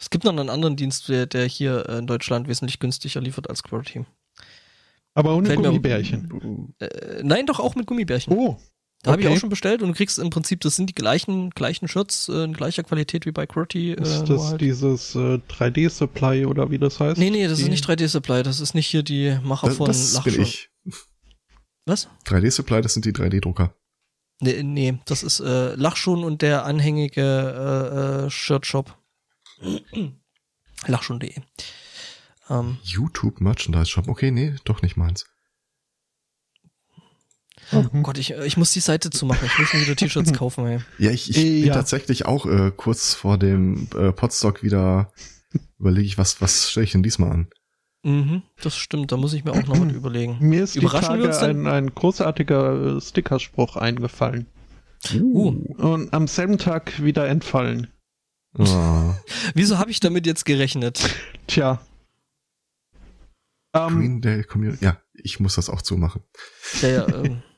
Es gibt noch einen anderen Dienst, der, der hier in Deutschland wesentlich günstiger liefert als Quality. Aber ohne Fällt Gummibärchen. Mir, äh, nein, doch auch mit Gummibärchen. Oh. Da okay. habe ich auch schon bestellt und du kriegst im Prinzip, das sind die gleichen, gleichen Shirts äh, in gleicher Qualität wie bei QWERTY. Äh, ist das halt. dieses äh, 3D-Supply oder wie das heißt? Nee, nee, das die? ist nicht 3D-Supply, das ist nicht hier die Macher das, von Das Lachscher. bin ich. Was? 3D-Supply, das sind die 3D-Drucker. Nee, nee, das ist äh, Lachschun und der anhängige äh, äh, Shirt-Shop. (clears throat) Lachschun.de. Ähm, YouTube Merchandise Shop, okay, nee, doch nicht meins. Oh Gott, ich, ich muss die Seite zumachen. Ich muss mir wieder T-Shirts kaufen. Ey. (laughs) Ja, ich, ich bin ja. tatsächlich auch äh, kurz vor dem äh, Podstock wieder überlege ich, was, was stelle ich denn diesmal an? Mhm, das stimmt, da muss ich mir auch noch was (clears throat) überlegen. Mir ist Überraschen die Tage ein, ein großartiger äh, Stickerspruch eingefallen. Uh. Und am selben Tag wieder entfallen. Oh. Wieso habe ich damit jetzt gerechnet? Tja. Um, Green Day Community. Ja, ich muss das auch zumachen. Ja, ja, ähm. (laughs)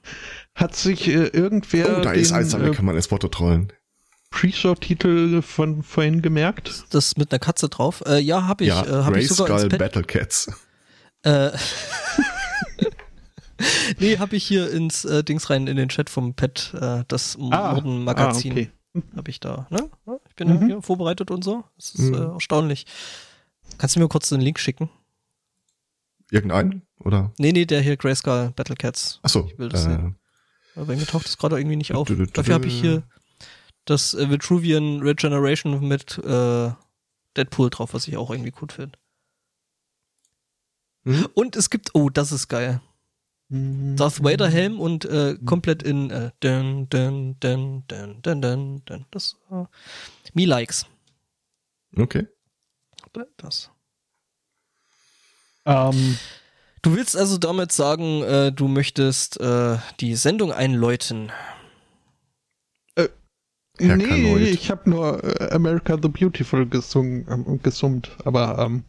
Hat sich äh, irgendwer. Oh, da den, ist eins, damit äh, kann man ins Foto trollen. Pre-Show-Titel von vorhin gemerkt? Das mit einer Katze drauf? Äh, ja, habe ich. Ja, äh, hab ich sogar Skull Battle Cats. Äh, (laughs) nee, habe ich hier ins äh, Dings rein, in den Chat vom Pet, äh, das ah, Morden-Magazin. Ah, okay. Habe ich da, ne? Ich bin mhm. hier vorbereitet und so. Das ist mhm. äh, erstaunlich. Kannst du mir kurz den Link schicken? Irgendeinen? Oder? Nee, nee, der hier Grayskull Battle Cats. Achso. Ich will das äh, sehen. Aber bei mir taucht das gerade irgendwie nicht auf. Dafür habe ich hier das äh, Vitruvian Regeneration mit äh, Deadpool drauf, was ich auch irgendwie gut finde. Mhm. Und es gibt, oh, das ist geil. Mhm. Darth Vader Helm und äh, komplett in äh, dun, dun, dun, dun, dun, dun, dun. Das äh, Me Likes. Okay. Das. Ähm, du willst also damit sagen, äh, du möchtest äh, die Sendung einläuten. Äh, nee, ich habe nur äh, America the Beautiful gesungen, ähm, gesummt, aber ähm,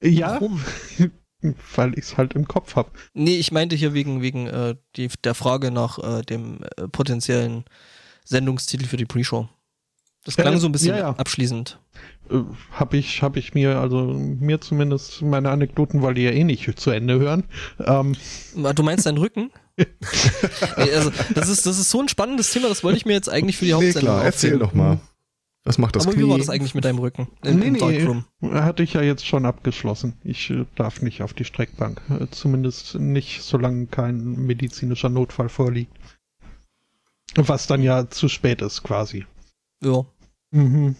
ja, Warum? (laughs) (laughs) weil ich es halt im Kopf habe. Nee, ich meinte hier wegen wegen äh, die, der Frage nach äh, dem äh, potenziellen Sendungstitel für die Pre-Show. Das klang so ein bisschen ja, ja. abschließend. Äh, habe ich, hab ich mir, also mir zumindest meine Anekdoten, weil die ja eh nicht zu Ende hören. Ähm. Du meinst deinen Rücken? (laughs) also, das ist, das ist so ein spannendes Thema, das wollte ich mir jetzt eigentlich für die Hauptsendung nee, klar, erzähl doch mal. Was macht das Aber Knie? wie war das eigentlich mit deinem Rücken? In, nee, nee, hatte ich ja jetzt schon abgeschlossen. Ich äh, darf nicht auf die Streckbank. Äh, zumindest nicht, solange kein medizinischer Notfall vorliegt. Was dann ja zu spät ist, quasi. Ja. Mhm.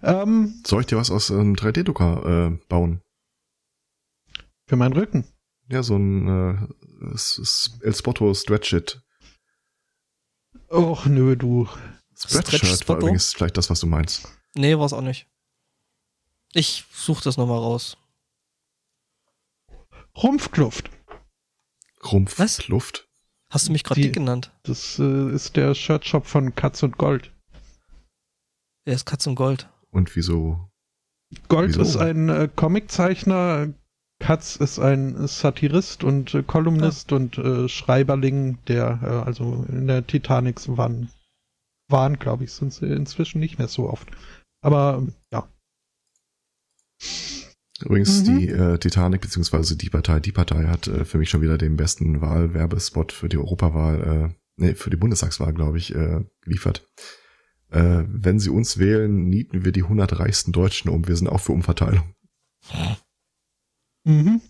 Ähm, Soll ich dir was aus einem 3D-Drucker äh, bauen? Für meinen Rücken? Ja, so ein äh, El Spotto Stretch-It. Och, nö, du. Spreadshirt war übrigens vielleicht das, was du meinst. Nee, war es auch nicht. Ich suche das nochmal raus. Rumpfkluft. Rumpfkluft? Hast du mich gerade dick genannt? Das äh, ist der Shirtshop von Katz und Gold. Er ist Katz und Gold. Und wieso? Gold wieso? ist ein äh, Comiczeichner, Katz ist ein Satirist und äh, Kolumnist ah. und äh, Schreiberling, der äh, also in der Titanic waren, waren glaube ich, sind sie inzwischen nicht mehr so oft. Aber ja. Übrigens, mhm. die äh, Titanic beziehungsweise die Partei, die Partei hat äh, für mich schon wieder den besten Wahlwerbespot für die Europawahl, äh, nee, für die Bundestagswahl, glaube ich, äh, geliefert. Äh, wenn sie uns wählen, nieten wir die 100 reichsten Deutschen um. Wir sind auch für Umverteilung. Mhm.